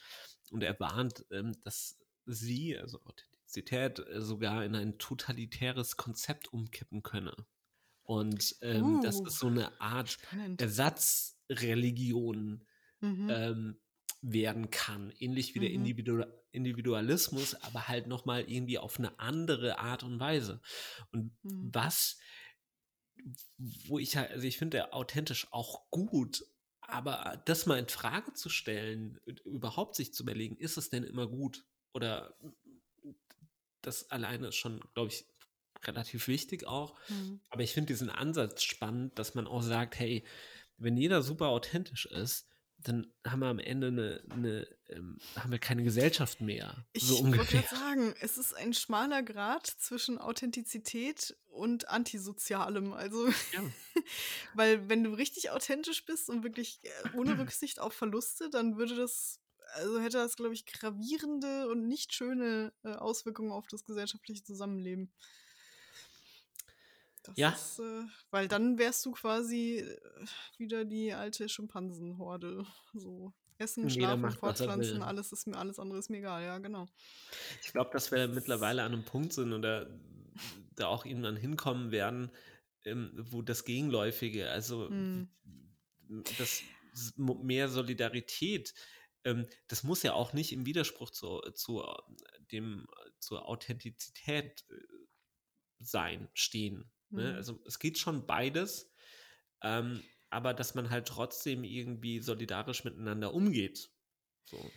und er warnt, ähm, dass sie, also Authentizität, äh, sogar in ein totalitäres Konzept umkippen könne. Und ähm, das Uh, ist so eine Art spannend. Ersatzreligion Mhm. ähm, werden kann. Ähnlich wie der Mhm. Individu Individualismus, aber halt nochmal irgendwie auf eine andere Art und Weise. Und Mhm. was, wo ich halt, also ich finde authentisch auch gut, aber das mal in Frage zu stellen, überhaupt sich zu überlegen, ist es denn immer gut? Oder das alleine ist schon, glaube ich, relativ wichtig auch. Mhm. Aber ich finde diesen Ansatz spannend, dass man auch sagt, hey, wenn jeder super authentisch ist, dann haben wir am Ende eine, eine ähm, haben wir keine Gesellschaft mehr. Ich so wollte ungefähr. gerade sagen, es ist ein schmaler Grat zwischen Authentizität und Antisozialem. Also, Ja. weil wenn du richtig authentisch bist und wirklich äh, ohne Rücksicht auf Verluste, dann würde das, also hätte das, glaube ich, gravierende und nicht schöne äh, Auswirkungen auf das gesellschaftliche Zusammenleben. Das Ja. ist, äh, weil dann wärst du quasi äh, wieder die alte Schimpansenhorde. So essen, Jeder schlafen, fortpflanzen, alles ist mir, alles andere ist mir egal, ja, genau. Ich glaube, dass wir mittlerweile an einem Punkt sind oder da auch irgendwann hinkommen werden, ähm, wo das Gegenläufige, also Hm. das mehr Solidarität, ähm, das muss ja auch nicht im Widerspruch zu, zu äh, dem zur Authentizität äh, sein, stehen. Ne? Hm. Also es geht schon beides, ähm, aber dass man halt trotzdem irgendwie solidarisch miteinander umgeht. So.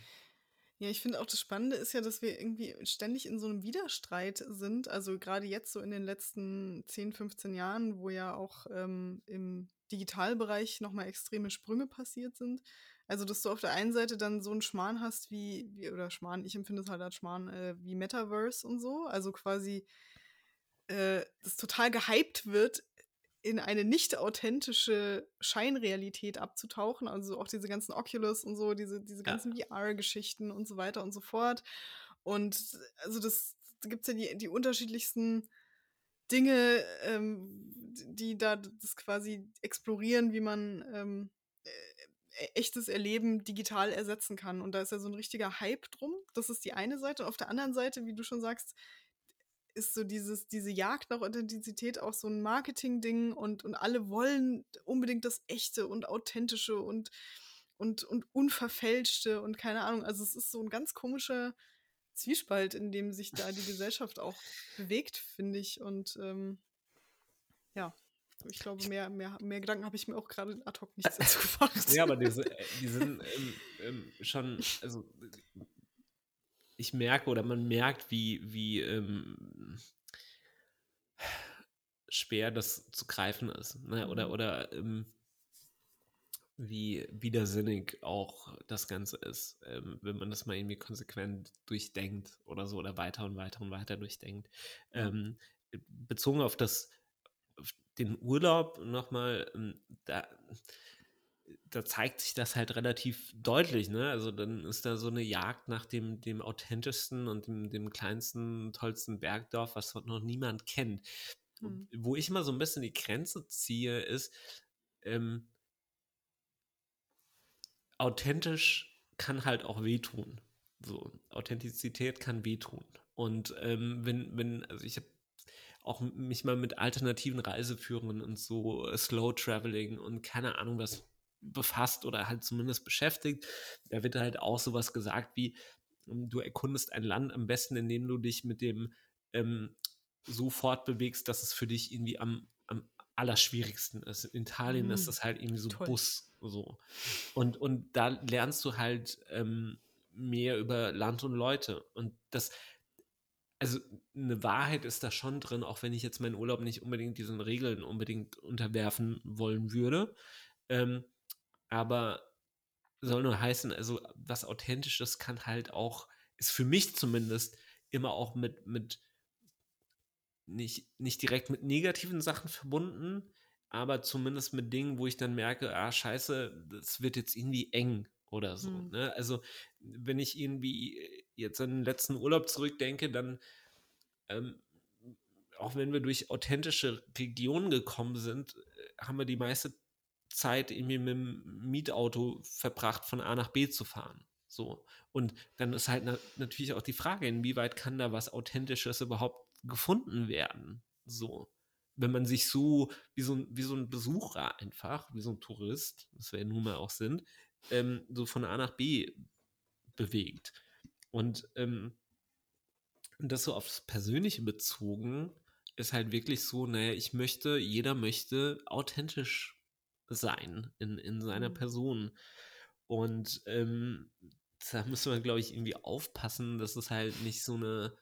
Ja, ich finde auch das Spannende ist ja, dass wir irgendwie ständig in so einem Widerstreit sind. Also gerade jetzt so in den letzten 10, 15 Jahren, wo ja auch ähm, im Digitalbereich nochmal extreme Sprünge passiert sind. Also, dass du auf der einen Seite dann so einen Schmarrn hast wie, wie oder Schmarrn, ich empfinde es halt als Schmarrn, äh, wie Metaverse und so. Also quasi, äh, das total gehypt wird, in eine nicht authentische Scheinrealität abzutauchen. Also auch diese ganzen Oculus und so, diese, diese Ja. ganzen VR-Geschichten und so weiter und so fort. Und also das da gibt es ja die, die unterschiedlichsten Dinge, ähm, die da das quasi explorieren, wie man ähm, äh, echtes Erleben digital ersetzen kann. Und da ist ja so ein richtiger Hype drum. Das ist die eine Seite. Und auf der anderen Seite, wie du schon sagst, ist so dieses, diese Jagd nach Authentizität auch so ein Marketing-Ding und, und alle wollen unbedingt das Echte und Authentische und, und, und Unverfälschte und keine Ahnung. Also es ist so ein ganz komischer Zwiespalt, in dem sich da die Gesellschaft auch bewegt, finde ich. Und ähm, ja, ich glaube, mehr, mehr, mehr Gedanken habe ich mir auch gerade ad hoc nicht dazu gemacht. Ja, aber diese, äh, die sind ähm, ähm, schon, also ich merke oder man merkt, wie, wie ähm, schwer das zu greifen ist. Ne? Oder, Mhm. oder ähm, wie widersinnig auch das Ganze ist, ähm, wenn man das mal irgendwie konsequent durchdenkt oder so oder weiter und weiter und weiter durchdenkt. Ähm, bezogen auf das auf den Urlaub nochmal, ähm, da, da zeigt sich das halt relativ deutlich, ne? Also dann ist da so eine Jagd nach dem, dem authentischsten und dem, dem kleinsten, tollsten Bergdorf, was noch niemand kennt. hm. wo ich immer so ein bisschen die Grenze ziehe, ist, ähm, authentisch kann halt auch wehtun. So, Authentizität kann wehtun. Und ähm, wenn, wenn, also ich habe auch mich mal mit alternativen Reiseführungen und so äh, Slow Traveling und keine Ahnung was befasst oder halt zumindest beschäftigt. Da wird halt auch sowas gesagt wie, ähm, du erkundest ein Land am besten, indem du dich mit dem ähm, so fortbewegst, dass es für dich irgendwie am, am allerschwierigsten ist. In Italien mhm. ist das halt irgendwie so Toll. Bus so. Und, und da lernst du halt ähm, mehr über Land und Leute. Und das, also eine Wahrheit ist da schon drin, auch wenn ich jetzt meinen Urlaub nicht unbedingt diesen Regeln unbedingt unterwerfen wollen würde. Ähm, aber soll nur heißen, also was Authentisches kann halt auch, ist für mich zumindest immer auch mit, mit nicht, nicht direkt mit negativen Sachen verbunden, aber zumindest mit Dingen, wo ich dann merke, ah, scheiße, das wird jetzt irgendwie eng oder so. Mhm. Ne? Also, wenn ich irgendwie jetzt an den letzten Urlaub zurückdenke, dann, ähm, auch wenn wir durch authentische Regionen gekommen sind, äh, haben wir die meiste Zeit irgendwie mit dem Mietauto verbracht, von A nach B zu fahren. So. Und dann ist halt na natürlich auch die Frage, inwieweit kann da was Authentisches überhaupt gefunden werden? So. Wenn man sich so wie so, wie so ein Besucher einfach, wie so ein Tourist, das wir ja nun mal auch sind, ähm, so von A nach B bewegt. Und ähm, das so aufs Persönliche bezogen ist halt wirklich so, naja, ich möchte, jeder möchte authentisch sein in, in seiner mhm. Person. Und ähm, da müssen wir, glaube ich, irgendwie aufpassen, dass es halt nicht so eine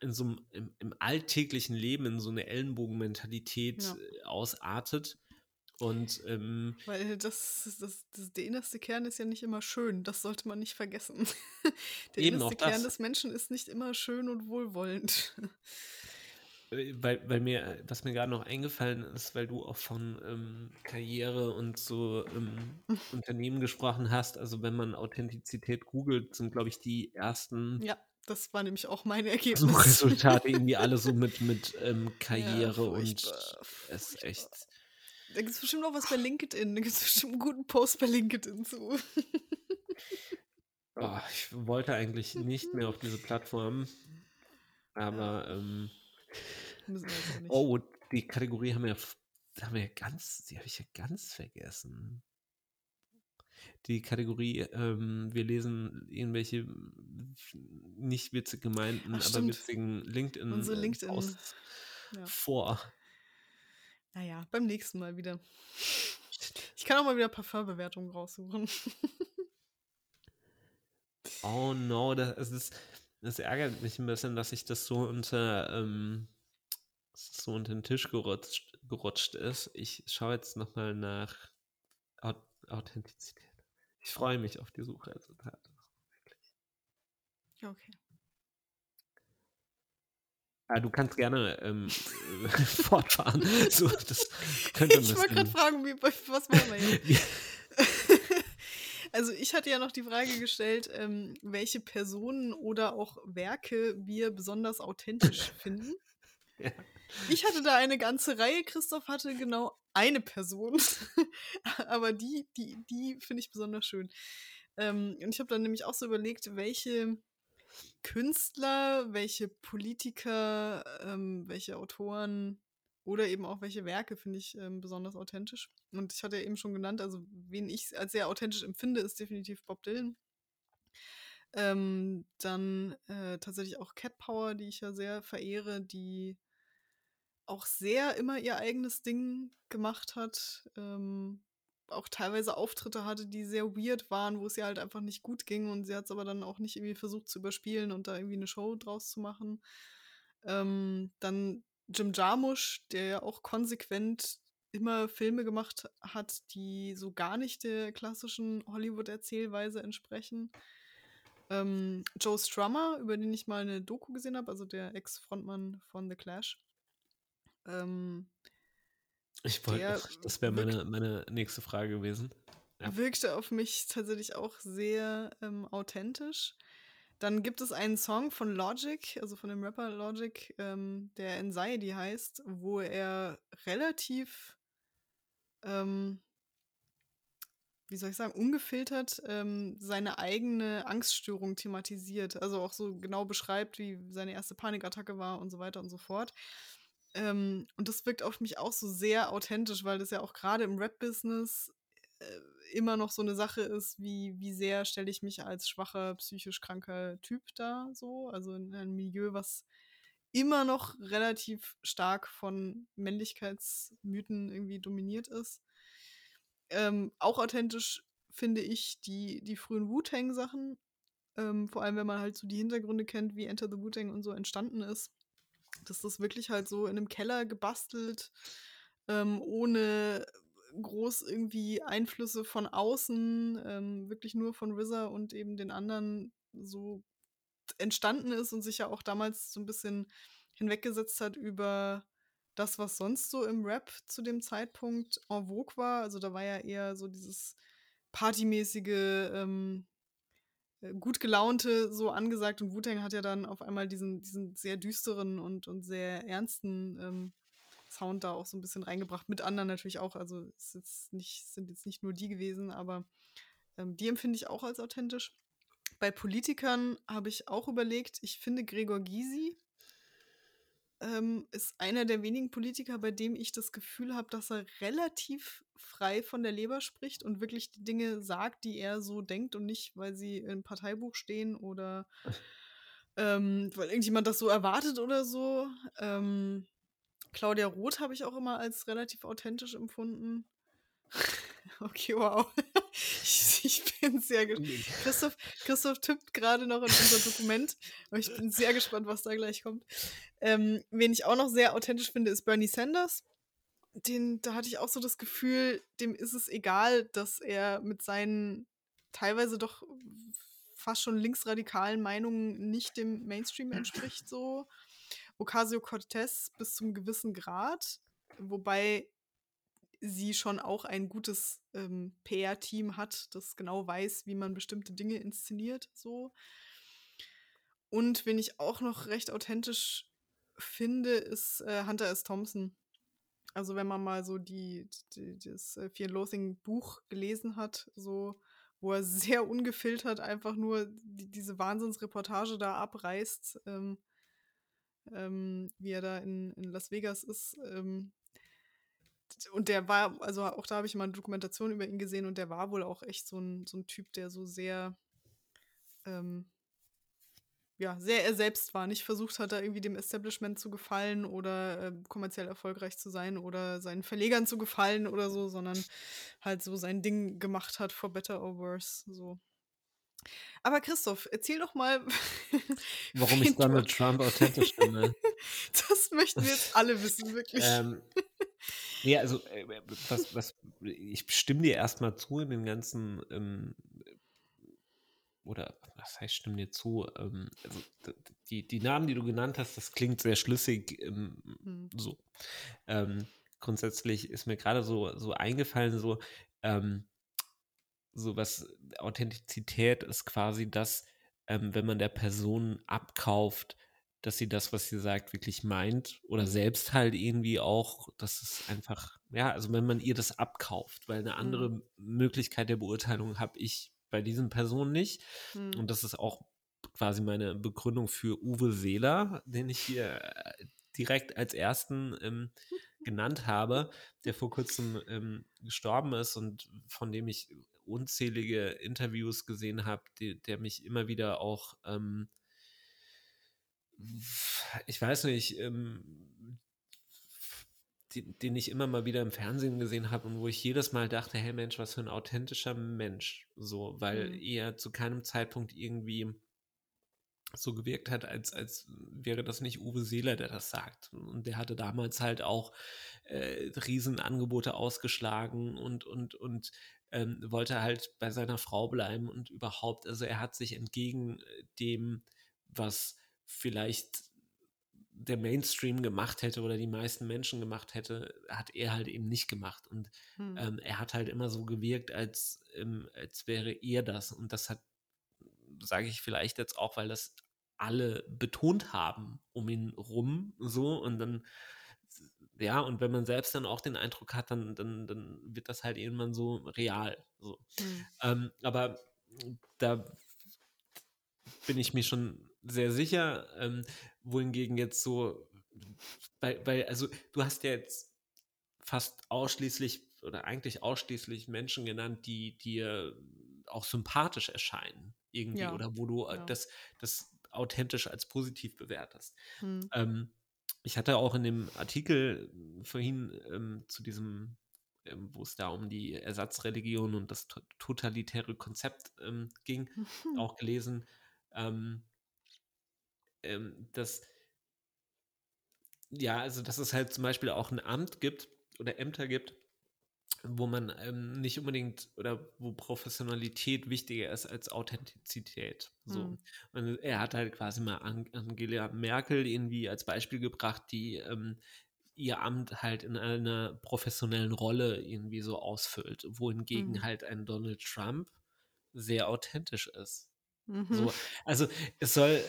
in so einem, im, im alltäglichen Leben in so eine Ellenbogenmentalität ja. Äh, ausartet. Und ähm, weil das, das, das, der innerste Kern ist ja nicht immer schön, das sollte man nicht vergessen. der innerste Kern des Menschen ist nicht immer schön und wohlwollend. Weil, weil mir, was mir gerade noch eingefallen ist, weil du auch von ähm, Karriere und so ähm, Unternehmen gesprochen hast, also wenn man Authentizität googelt, sind, glaube ich, die ersten. Ja, das war nämlich auch mein Ergebnis. Suchresultate irgendwie alle so mit, mit ähm, Karriere ja, und es ist echt. Da gibt es bestimmt noch was bei LinkedIn. Da gibt es bestimmt einen guten Post bei LinkedIn zu. oh, ich wollte eigentlich nicht mehr auf diese Plattform. Aber ähm, Müssen wir jetzt nicht. Oh, die Kategorie haben wir, haben wir ganz, die habe ich ja ganz vergessen. Die Kategorie, ähm, wir lesen irgendwelche nicht witzig gemeinten, Ach, aber witzigen LinkedIn, Unsere LinkedIn. Aus ja. vor. Naja, beim nächsten Mal wieder. Ich kann auch mal wieder Parfumbewertungen raussuchen. oh no, das ist, das ärgert mich ein bisschen, dass ich das so unter ähm, so unter den Tisch gerutscht, gerutscht ist. Ich schaue jetzt nochmal nach Authentizität. Ich freue mich auf die Suchresultate. Ja, okay. Ah, du kannst gerne ähm, fortfahren. So, das könnte ich wollte gerade fragen, wie, was machen wir jetzt? also ich hatte ja noch die Frage gestellt, ähm, welche Personen oder auch Werke wir besonders authentisch finden. Ja. Ich hatte da eine ganze Reihe, Christoph hatte genau eine Person. Aber die, die, die finde ich besonders schön. Ähm, und ich habe dann nämlich auch so überlegt, welche Künstler, welche Politiker, ähm, welche Autoren oder eben auch welche Werke finde ich ähm, besonders authentisch. Und ich hatte ja eben schon genannt, also wen ich als sehr authentisch empfinde, ist definitiv Bob Dylan. Ähm, dann äh, tatsächlich auch Cat Power, die ich ja sehr verehre, die auch sehr immer ihr eigenes Ding gemacht hat. Ähm, auch teilweise Auftritte hatte, die sehr weird waren, wo es ihr halt einfach nicht gut ging und sie hat es aber dann auch nicht irgendwie versucht zu überspielen und da irgendwie eine Show draus zu machen. Ähm, dann Jim Jarmusch, der ja auch konsequent immer Filme gemacht hat, die so gar nicht der klassischen Hollywood-Erzählweise entsprechen. Ähm, Joe Strummer, über den ich mal eine Doku gesehen habe, also der Ex-Frontmann von The Clash. Ähm, ich wollte, das wäre meine, meine nächste Frage gewesen. Ja. Wirkte auf mich tatsächlich auch sehr ähm, authentisch. Dann gibt es einen Song von Logic, also von dem Rapper Logic, ähm, der Anxiety heißt, wo er relativ, ähm, wie soll ich sagen, ungefiltert ähm, seine eigene Angststörung thematisiert. Also auch so genau beschreibt, wie seine erste Panikattacke war und so weiter und so fort. Ähm, und das wirkt auf mich auch so sehr authentisch, weil das ja auch gerade im Rap-Business äh, immer noch so eine Sache ist, wie, wie sehr stelle ich mich als schwacher, psychisch kranker Typ da so. Also in einem Milieu, was immer noch relativ stark von Männlichkeitsmythen irgendwie dominiert ist. Ähm, auch authentisch finde ich die, die frühen Wu-Tang-Sachen. Ähm, vor allem, wenn man halt so die Hintergründe kennt, wie Enter the Wu-Tang und so entstanden ist. Dass das wirklich halt so in einem Keller gebastelt, ähm, ohne groß irgendwie Einflüsse von außen, ähm, wirklich nur von RZA und eben den anderen so entstanden ist und sich ja auch damals so ein bisschen hinweggesetzt hat über das, was sonst so im Rap zu dem Zeitpunkt en vogue war. Also da war ja eher so dieses partymäßige, ähm, äh, gut gelaunte so angesagt und Wu-Tang hat ja dann auf einmal diesen, diesen sehr düsteren und, und sehr ernsten ähm, Sound da auch so ein bisschen reingebracht. Mit anderen natürlich auch. Also es jetzt nicht, sind jetzt nicht nur die gewesen, aber ähm, die empfinde ich auch als authentisch. Bei Politikern habe ich auch überlegt, ich finde Gregor Gysi ähm, ist einer der wenigen Politiker, bei dem ich das Gefühl habe, dass er relativ frei von der Leber spricht und wirklich die Dinge sagt, die er so denkt und nicht, weil sie im Parteibuch stehen oder ähm, weil irgendjemand das so erwartet oder so. Ähm, Claudia Roth habe ich auch immer als relativ authentisch empfunden. okay, wow. Ich, bin sehr gespannt. Christoph, Christoph tippt gerade noch in unser Dokument. Aber ich bin sehr gespannt, was da gleich kommt. Ähm, wen ich auch noch sehr authentisch finde, ist Bernie Sanders. Den, da hatte ich auch so das Gefühl, dem ist es egal, dass er mit seinen teilweise doch fast schon linksradikalen Meinungen nicht dem Mainstream entspricht, so. Ocasio-Cortez bis zum gewissen Grad, wobei sie schon auch ein gutes ähm, PR-Team hat, das genau weiß, wie man bestimmte Dinge inszeniert, so. Und wen ich auch noch recht authentisch finde, ist äh, Hunter S. Thompson. Also wenn man mal so die, die das äh, Fear Loathing Buch gelesen hat, so wo er sehr ungefiltert einfach nur die, diese Wahnsinnsreportage da abreißt, ähm, ähm, wie er da in, in Las Vegas ist. Ähm, und der war, also auch da habe ich mal eine Dokumentation über ihn gesehen und der war wohl auch echt so ein, so ein Typ, der so sehr, ähm, ja, sehr er selbst war, nicht versucht hat, da irgendwie dem Establishment zu gefallen oder äh, kommerziell erfolgreich zu sein oder seinen Verlegern zu gefallen oder so, sondern halt so sein Ding gemacht hat, for better or worse, so. Aber Christoph, erzähl doch mal. Warum ich Donald Trump authentisch finde. das möchten wir jetzt alle wissen, wirklich. Ähm, ja, also, äh, was, was, ich stimme dir erstmal zu in den ganzen, ähm, oder was heißt, stimme dir zu? Ähm, also, die, die Namen, die du genannt hast, das klingt sehr schlüssig. Ähm, hm. So. Ähm, grundsätzlich ist mir gerade so, so eingefallen, so, ähm, so was Authentizität ist quasi das, ähm, wenn man der Person abkauft, dass sie das, was sie sagt, wirklich meint oder selbst halt irgendwie auch, dass es einfach, ja, also wenn man ihr das abkauft, weil eine andere mhm. Möglichkeit der Beurteilung habe ich bei diesen Personen nicht. Mhm. Und das ist auch quasi meine Begründung für Uwe Seeler, den ich hier äh, direkt als ersten ähm, genannt habe, der vor kurzem ähm, gestorben ist und von dem ich unzählige Interviews gesehen habe, der mich immer wieder auch, ähm, ich weiß nicht, ähm, den, den, ich immer mal wieder im Fernsehen gesehen habe und wo ich jedes Mal dachte, hey Mensch, was für ein authentischer Mensch, so, weil mhm. er zu keinem Zeitpunkt irgendwie so gewirkt hat, als, als wäre das nicht Uwe Seeler, der das sagt. Und der hatte damals halt auch äh, Riesenangebote ausgeschlagen und, und, und ähm, wollte halt bei seiner Frau bleiben und überhaupt, also er hat sich entgegen äh, dem, was vielleicht der Mainstream gemacht hätte oder die meisten Menschen gemacht hätte, hat er halt eben nicht gemacht. Und hm. ähm, er hat halt immer so gewirkt, als, ähm, als wäre er das. Und das hat sage ich vielleicht jetzt auch, weil das alle betont haben um ihn rum, so und dann ja, und wenn man selbst dann auch den Eindruck hat, dann, dann, dann wird das halt irgendwann so real. So. Mhm. Ähm, aber da bin ich mir schon sehr sicher, ähm, wohingegen jetzt so, weil, weil, also du hast ja jetzt fast ausschließlich oder eigentlich ausschließlich Menschen genannt, die dir auch sympathisch erscheinen irgendwie ja. oder wo du ja. das, das authentisch als positiv bewertest. Hm. Ähm, ich hatte auch in dem Artikel vorhin ähm, zu diesem, ähm, wo es da um die Ersatzreligion und das totalitäre Konzept ähm, ging, auch gelesen, ähm, dass ja, also dass es halt zum Beispiel auch ein Amt gibt oder Ämter gibt, wo man ähm, nicht unbedingt oder wo Professionalität wichtiger ist als Authentizität. So. Mhm. Und er hat halt quasi mal Angela Merkel irgendwie als Beispiel gebracht, die ähm, ihr Amt halt in einer professionellen Rolle irgendwie so ausfüllt, wohingegen mhm. halt ein Donald Trump sehr authentisch ist. Mhm. So, also es soll,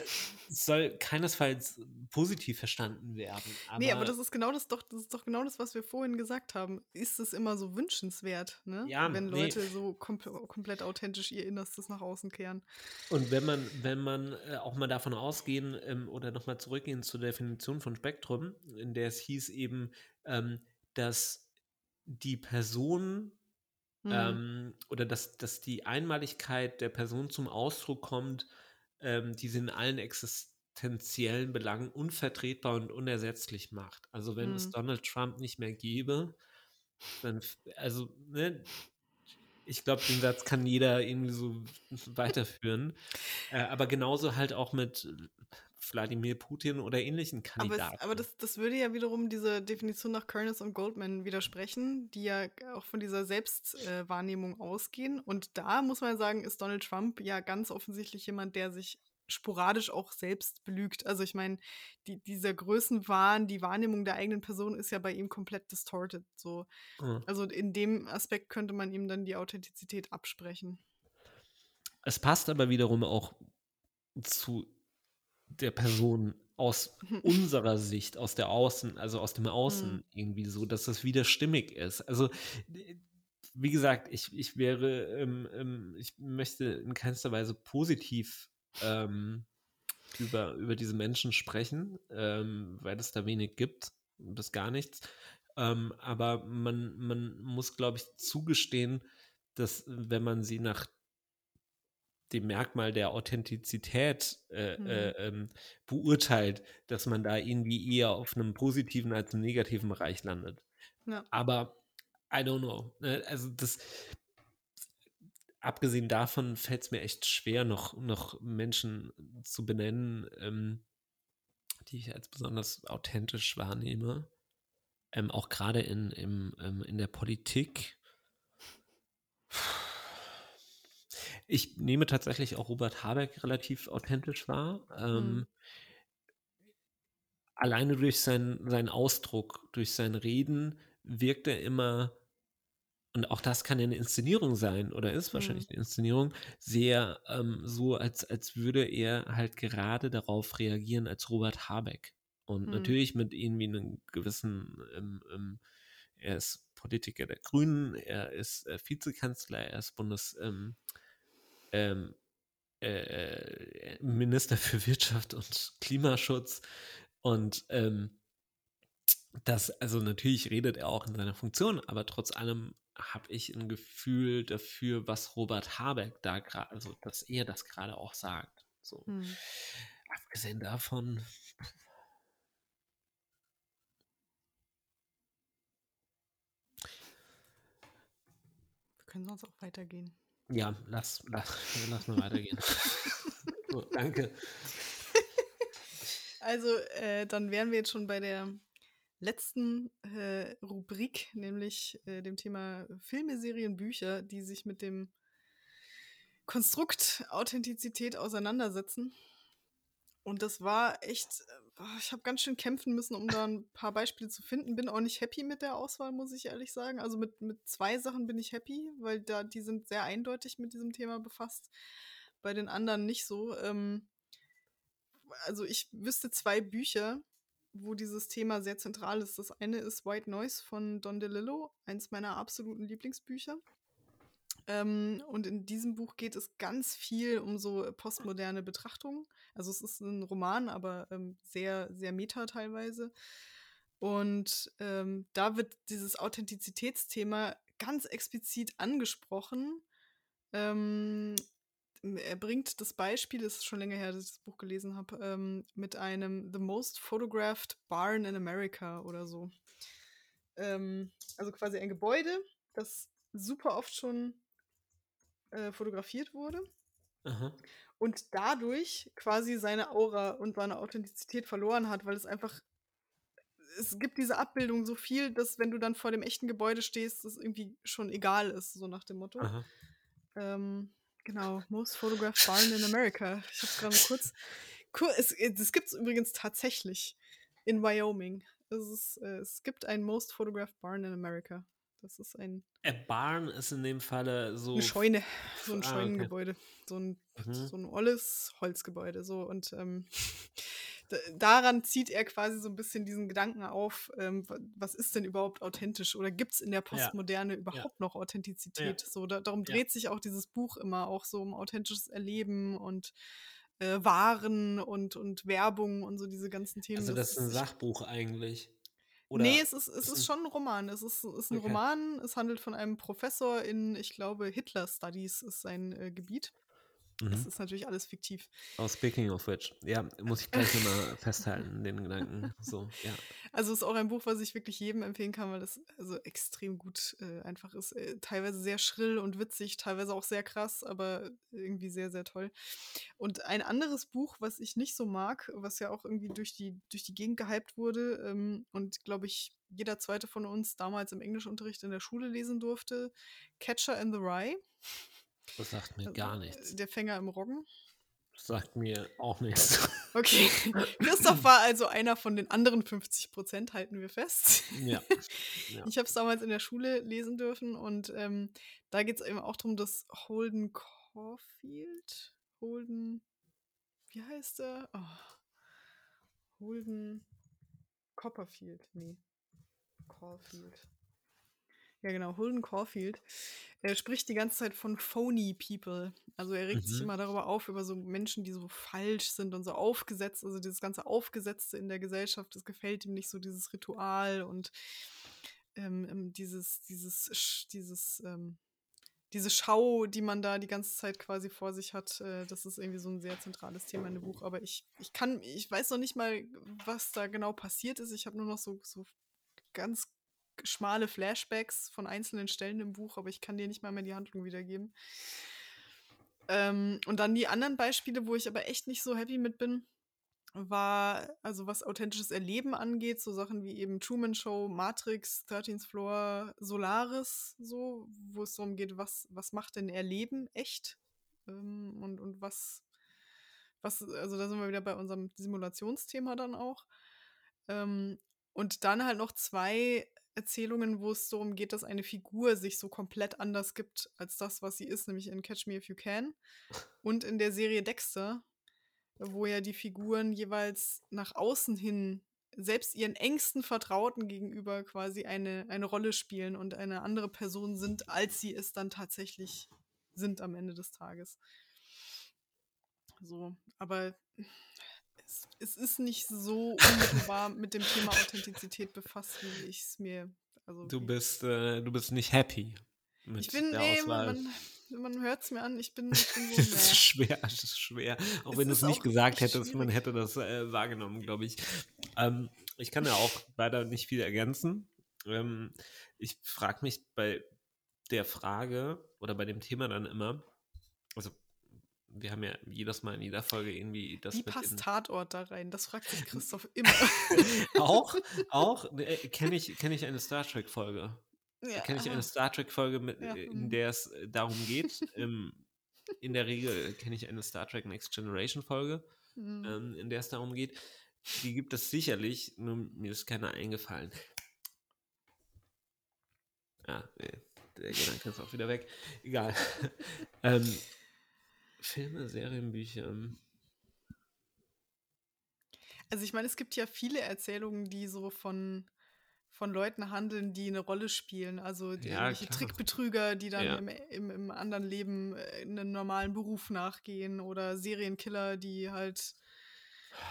es soll keinesfalls positiv verstanden werden. Aber nee, aber das ist genau das doch, das ist doch genau das, was wir vorhin gesagt haben. Ist es immer so wünschenswert, ne? Ja, wenn Leute nee. so kom komplett authentisch ihr Innerstes nach außen kehren. Und wenn man, wenn man äh, auch mal davon ausgehen ähm, oder nochmal zurückgehen zur Definition von Spektrum, in der es hieß eben, ähm, dass die Person Mhm. Ähm, oder dass, dass die Einmaligkeit der Person zum Ausdruck kommt, ähm, die sie in allen existenziellen Belangen unvertretbar und unersetzlich macht. Also wenn mhm. es Donald Trump nicht mehr gäbe, dann, also, ne, ich glaube, den Satz kann jeder irgendwie so weiterführen. äh, aber genauso halt auch mit Wladimir Putin oder ähnlichen Kandidaten. Aber, es, aber das, das würde ja wiederum diese Definition nach Kearns und Goldman widersprechen, die ja auch von dieser Selbstwahrnehmung äh, ausgehen. Und da muss man sagen, ist Donald Trump ja ganz offensichtlich jemand, der sich sporadisch auch selbst belügt. Also ich meine, die, dieser Größenwahn, die Wahrnehmung der eigenen Person ist ja bei ihm komplett distorted. So. Mhm. Also in dem Aspekt könnte man ihm dann die Authentizität absprechen. Es passt aber wiederum auch zu der Person aus unserer Sicht, aus der Außen, also aus dem Außen mhm. irgendwie so, dass das wieder stimmig ist. Also wie gesagt, ich, ich wäre, ähm, ähm, ich möchte in keinster Weise positiv ähm, über, über diese Menschen sprechen, ähm, weil es da wenig gibt, bis gar nichts. Ähm, aber man, man muss, glaube ich, zugestehen, dass wenn man sie nach dem Merkmal der Authentizität äh, mhm. äh, ähm, beurteilt, dass man da irgendwie eher auf einem positiven als einem negativen Bereich landet. Ja. Aber I don't know. Ne? Also das abgesehen davon fällt es mir echt schwer, noch, noch Menschen zu benennen, ähm, die ich als besonders authentisch wahrnehme. Ähm, auch gerade in, ähm, in der Politik. Puh ich nehme tatsächlich auch Robert Habeck relativ authentisch wahr. Ähm, mhm. Alleine durch sein, seinen Ausdruck, durch sein Reden wirkt er immer, und auch das kann ja eine Inszenierung sein, oder ist wahrscheinlich mhm. eine Inszenierung, sehr ähm, so, als, als würde er halt gerade darauf reagieren als Robert Habeck. Und mhm. natürlich mit irgendwie einem gewissen, ähm, ähm, er ist Politiker der Grünen, er ist äh, Vizekanzler, er ist Bundes, ähm, ähm, äh, Minister für Wirtschaft und Klimaschutz. Und ähm, das, also natürlich redet er auch in seiner Funktion, aber trotz allem habe ich ein Gefühl dafür, was Robert Habeck da gerade, also dass er das gerade auch sagt. So. Hm. Abgesehen davon. Wir können sonst auch weitergehen. Ja, lass, lass, lass mal weitergehen. so, danke. Also, äh, dann wären wir jetzt schon bei der letzten äh, Rubrik, nämlich äh, dem Thema Filme, Serien, Bücher, die sich mit dem Konstrukt Authentizität auseinandersetzen. Und das war echt, äh, ich habe ganz schön kämpfen müssen, um da ein paar Beispiele zu finden. Bin auch nicht happy mit der Auswahl, muss ich ehrlich sagen. Also mit, mit zwei Sachen bin ich happy, weil da die sind sehr eindeutig mit diesem Thema befasst. bei den anderen nicht so. Ähm, also ich wüsste zwei Bücher, wo dieses Thema sehr zentral ist. Das eine ist White Noise von Don DeLillo, eins meiner absoluten Lieblingsbücher. Ähm, und in diesem Buch geht es ganz viel um so postmoderne Betrachtungen. Also es ist ein Roman, aber ähm, sehr, sehr meta teilweise. Und ähm, da wird dieses Authentizitätsthema ganz explizit angesprochen. Ähm, er bringt das Beispiel, das ist schon länger her, dass ich das Buch gelesen habe, ähm, mit einem The Most Photographed Barn in America oder so. Ähm, also quasi ein Gebäude, das super oft schon äh, fotografiert wurde. Aha. Und dadurch quasi seine Aura und seine Authentizität verloren hat, weil es einfach es gibt diese Abbildung so viel, dass wenn du dann vor dem echten Gebäude stehst, es irgendwie schon egal ist, so nach dem Motto. Ähm, genau, Most Photographed Barn in America. Ich hab's gerade kurz. Kur es, es gibt es übrigens tatsächlich in Wyoming. Es, ist, äh, es gibt ein Most Photographed Barn in America. Das ist ein. A Barn ist in dem Falle so. Eine Scheune, so ein ah, Scheunengebäude. Okay. So ein, mhm. so ein olles Holzgebäude. So und ähm, daran zieht er quasi so ein bisschen diesen Gedanken auf, ähm, was ist denn überhaupt authentisch oder gibt es in der Postmoderne ja. überhaupt ja. noch Authentizität? Ja. So, da, darum dreht sich auch dieses Buch immer auch so um authentisches Erleben und äh, Waren und, und Werbung und so diese ganzen Themen. Also das, das ist ein Sachbuch eigentlich. Oder nee, es ist, es ist schon ein Roman. Es ist, ist ein okay. Roman. Es handelt von einem Professor in, ich glaube, Hitler Studies ist sein äh, Gebiet. Mhm. Das ist natürlich alles fiktiv. Oh, speaking of which. Ja, muss ich gleich nochmal festhalten, den Gedanken. So, ja. Also ist auch ein Buch, was ich wirklich jedem empfehlen kann, weil das also extrem gut äh, einfach ist. Äh, teilweise sehr schrill und witzig, teilweise auch sehr krass, aber irgendwie sehr, sehr toll. Und ein anderes Buch, was ich nicht so mag, was ja auch irgendwie durch die, durch die Gegend gehypt wurde ähm, und glaube ich, jeder zweite von uns damals im Englischunterricht in der Schule lesen durfte, Catcher in the Rye. Das sagt mir gar nichts. Der Fänger im Roggen? Das sagt mir auch nichts. Okay. Christoph war also einer von den anderen 50 Prozent, halten wir fest. Ja. ja. Ich habe es damals in der Schule lesen dürfen und ähm, da geht es eben auch darum, dass Holden Caulfield, Holden, wie heißt er? Oh. Holden Copperfield, nee. Caulfield. Ja, genau, Holden Caulfield. Er spricht die ganze Zeit von phony people. Also er regt mhm. sich immer darüber auf, über so Menschen, die so falsch sind und so aufgesetzt. Also dieses ganze Aufgesetzte in der Gesellschaft, das gefällt ihm nicht so, dieses Ritual und ähm, ähm dieses, dieses, dieses, ähm, diese Schau, die man da die ganze Zeit quasi vor sich hat, äh, das ist irgendwie so ein sehr zentrales Thema in dem Buch. Aber ich, ich kann, ich weiß noch nicht mal, was da genau passiert ist. Ich habe nur noch so, so ganz schmale Flashbacks von einzelnen Stellen im Buch, aber ich kann dir nicht mal mehr die Handlung wiedergeben. Ähm, und dann die anderen Beispiele, wo ich aber echt nicht so happy mit bin, war, also was authentisches Erleben angeht, so Sachen wie eben Truman Show, Matrix, 13th Floor, Solaris, so, wo es darum geht, was, was macht denn Erleben echt? Ähm, und, und was, was, also da sind wir wieder bei unserem Simulationsthema dann auch. Ähm, und dann halt noch zwei Erzählungen, wo es darum geht, dass eine Figur sich so komplett anders gibt als das, was sie ist, nämlich in Catch Me If You Can und in der Serie Dexter, wo ja die Figuren jeweils nach außen hin selbst ihren engsten Vertrauten gegenüber quasi eine, eine Rolle spielen und eine andere Person sind, als sie es dann tatsächlich sind am Ende des Tages. So, aber es, es ist nicht so unmittelbar mit dem Thema Authentizität befasst, wie ich es mir. Also du bist, äh, du bist nicht happy. Mit ich bin, der nee, Auswahl. man, man hört es mir an, ich bin, ich bin so. Es ist schwer, es ist schwer. Auch es wenn du es nicht gesagt hättest, man hätte das äh, wahrgenommen, glaube ich. Ähm, ich kann ja auch leider nicht viel ergänzen. Ähm, ich frage mich bei der Frage oder bei dem Thema dann immer, also wir haben ja jedes Mal in jeder Folge irgendwie das. Wie passt Tatort da rein? Das fragt sich Christoph immer. auch, auch äh, kenne ich, kenn ich eine Star Trek-Folge. Ja, kenne ich eine Star Trek-Folge, ja, äh, in mhm. der es äh, darum geht. ähm, in der Regel kenne ich eine Star Trek Next Generation-Folge, mhm. ähm, in der es darum geht. Die gibt es sicherlich, nur mir ist keiner eingefallen. Ja, nee, der Gedanke ist auch wieder weg. Egal. ähm, Filme, Serien, Bücher. Also ich meine, es gibt ja viele Erzählungen, die so von, von Leuten handeln, die eine Rolle spielen. Also die Ja. Trickbetrüger, die dann Ja. im, im, im anderen Leben äh, einen normalen Beruf nachgehen oder Serienkiller, die halt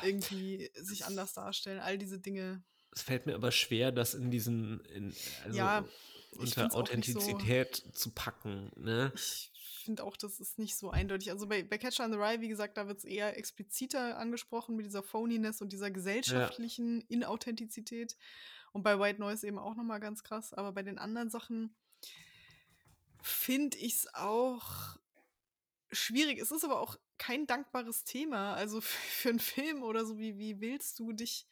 irgendwie sich anders darstellen. All diese Dinge. Es fällt mir aber schwer, das in diesen, in, also Ja, unter nicht so- Authentizität zu packen. Ne? Ich finde auch, das ist nicht so eindeutig. Also bei, bei Catcher in the Rye, wie gesagt, da wird es eher expliziter angesprochen mit dieser Phoniness und dieser gesellschaftlichen Inauthentizität. Und bei White Noise eben auch nochmal ganz krass. Aber bei den anderen Sachen finde ich es auch schwierig. Es ist aber auch kein dankbares Thema. Also für, für einen Film oder so, wie, wie willst du dich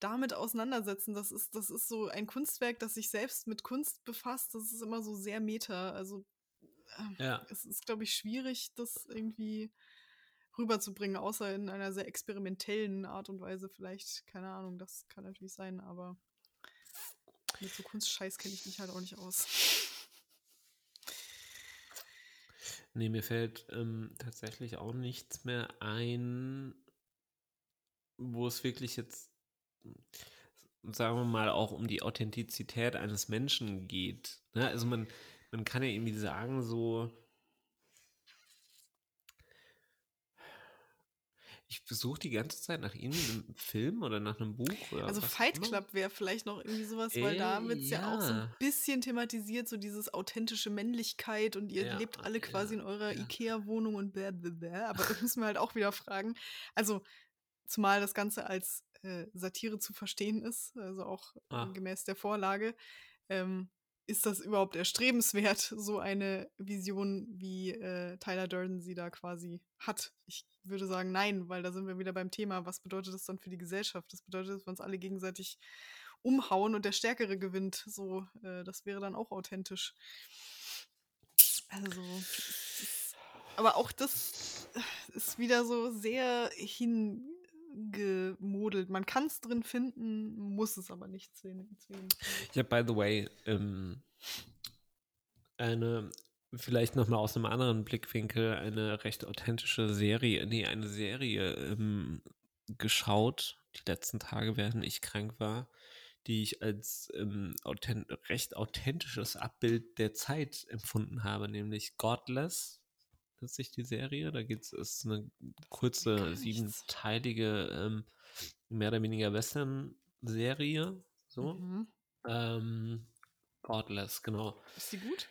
damit auseinandersetzen? Das ist, das ist so ein Kunstwerk, das sich selbst mit Kunst befasst. Das ist immer so sehr meta. Also Ja. es ist, glaube ich, schwierig, das irgendwie rüberzubringen, außer in einer sehr experimentellen Art und Weise vielleicht. Keine Ahnung, das kann natürlich sein, aber mit so Kunstscheiß kenne ich mich halt auch nicht aus. Nee, mir fällt ähm, tatsächlich auch nichts mehr ein, wo es wirklich jetzt, sagen wir mal, auch um die Authentizität eines Menschen geht. Ne? Also man, man kann ja irgendwie sagen, so, ich besuche die ganze Zeit nach irgendeinem Film oder nach einem Buch oder Also Fight. Club wäre vielleicht noch irgendwie sowas, weil da wird es ja. auch so ein ja. bisschen thematisiert, so dieses authentische Männlichkeit und ihr Ja, lebt alle quasi ja, in eurer ja. Ikea-Wohnung und blah. Aber das müssen wir halt auch wieder fragen. Also, zumal das Ganze als äh, Satire zu verstehen ist, also auch Ah. gemäß der Vorlage, ähm, ist das überhaupt erstrebenswert, so eine Vision, wie äh, Tyler Durden sie da quasi hat? Ich würde sagen, nein, weil da sind wir wieder beim Thema, was bedeutet das dann für die Gesellschaft? Das bedeutet, dass wir uns alle gegenseitig umhauen und der Stärkere gewinnt. So, äh, das wäre dann auch authentisch. Also, aber auch das äh, ist wieder so sehr hingemodelt. Man kann es drin finden, muss es aber nicht zwingen. habe, by the way, ähm, eine, vielleicht nochmal aus einem anderen Blickwinkel, eine recht authentische Serie, nee, eine Serie ähm, geschaut, die letzten Tage, während ich krank war, die ich als ähm, authent recht authentisches Abbild der Zeit empfunden habe, nämlich Godless. Ist die Serie. Da geht es, ist eine kurze, siebenteilige, ähm, mehr oder weniger Western-Serie. So. Mhm. Ähm, Godless, genau. Ist sie gut?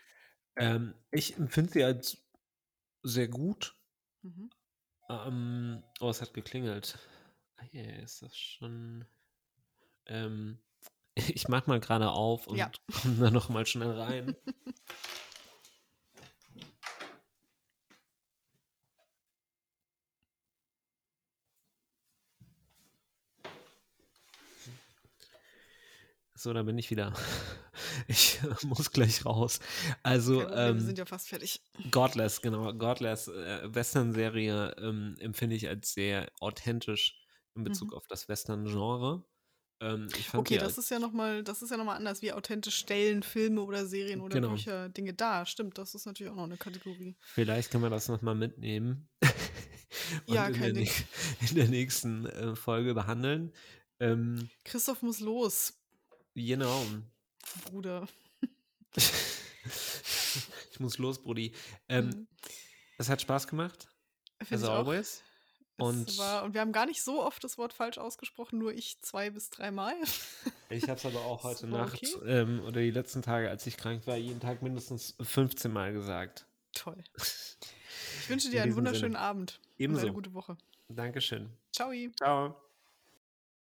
Ähm, ich empfinde sie als sehr gut. Mhm. Ähm, oh, es hat geklingelt. Ah, yeah, ist das schon. Ähm, ich mach mal gerade auf und Ja. komme da noch mal schnell rein. So, da bin ich wieder. Ich muss gleich raus. Also, Problem, wir ähm, sind ja fast fertig. Godless, genau. Godless, äh, Western-Serie ähm, empfinde ich als sehr authentisch in Bezug Mhm. auf das Western-Genre. Ähm, Okay, das ist ja nochmal, das ist ja nochmal anders, wie authentisch stellen Filme oder Serien oder Genau. Bücher Dinge dar. Stimmt, das ist natürlich auch noch eine Kategorie. Vielleicht können wir das nochmal mitnehmen. und Ja, in, kein der, in der nächsten äh, Folge behandeln. Ähm, Christoph muss los, genau. Bruder. ich muss los, Brudi. Ähm, Mhm. Es hat Spaß gemacht, Find as always. Es Und war, und wir haben gar nicht so oft das Wort falsch ausgesprochen, nur ich zwei bis dreimal. ich habe es aber auch heute war Nacht okay. ähm, oder die letzten Tage, als ich krank war, jeden Tag mindestens 15 Mal gesagt. Toll. Ich wünsche dir einen wunderschönen Sinne. Abend und Ebenso. eine gute Woche. Dankeschön. Ciao. Ciao.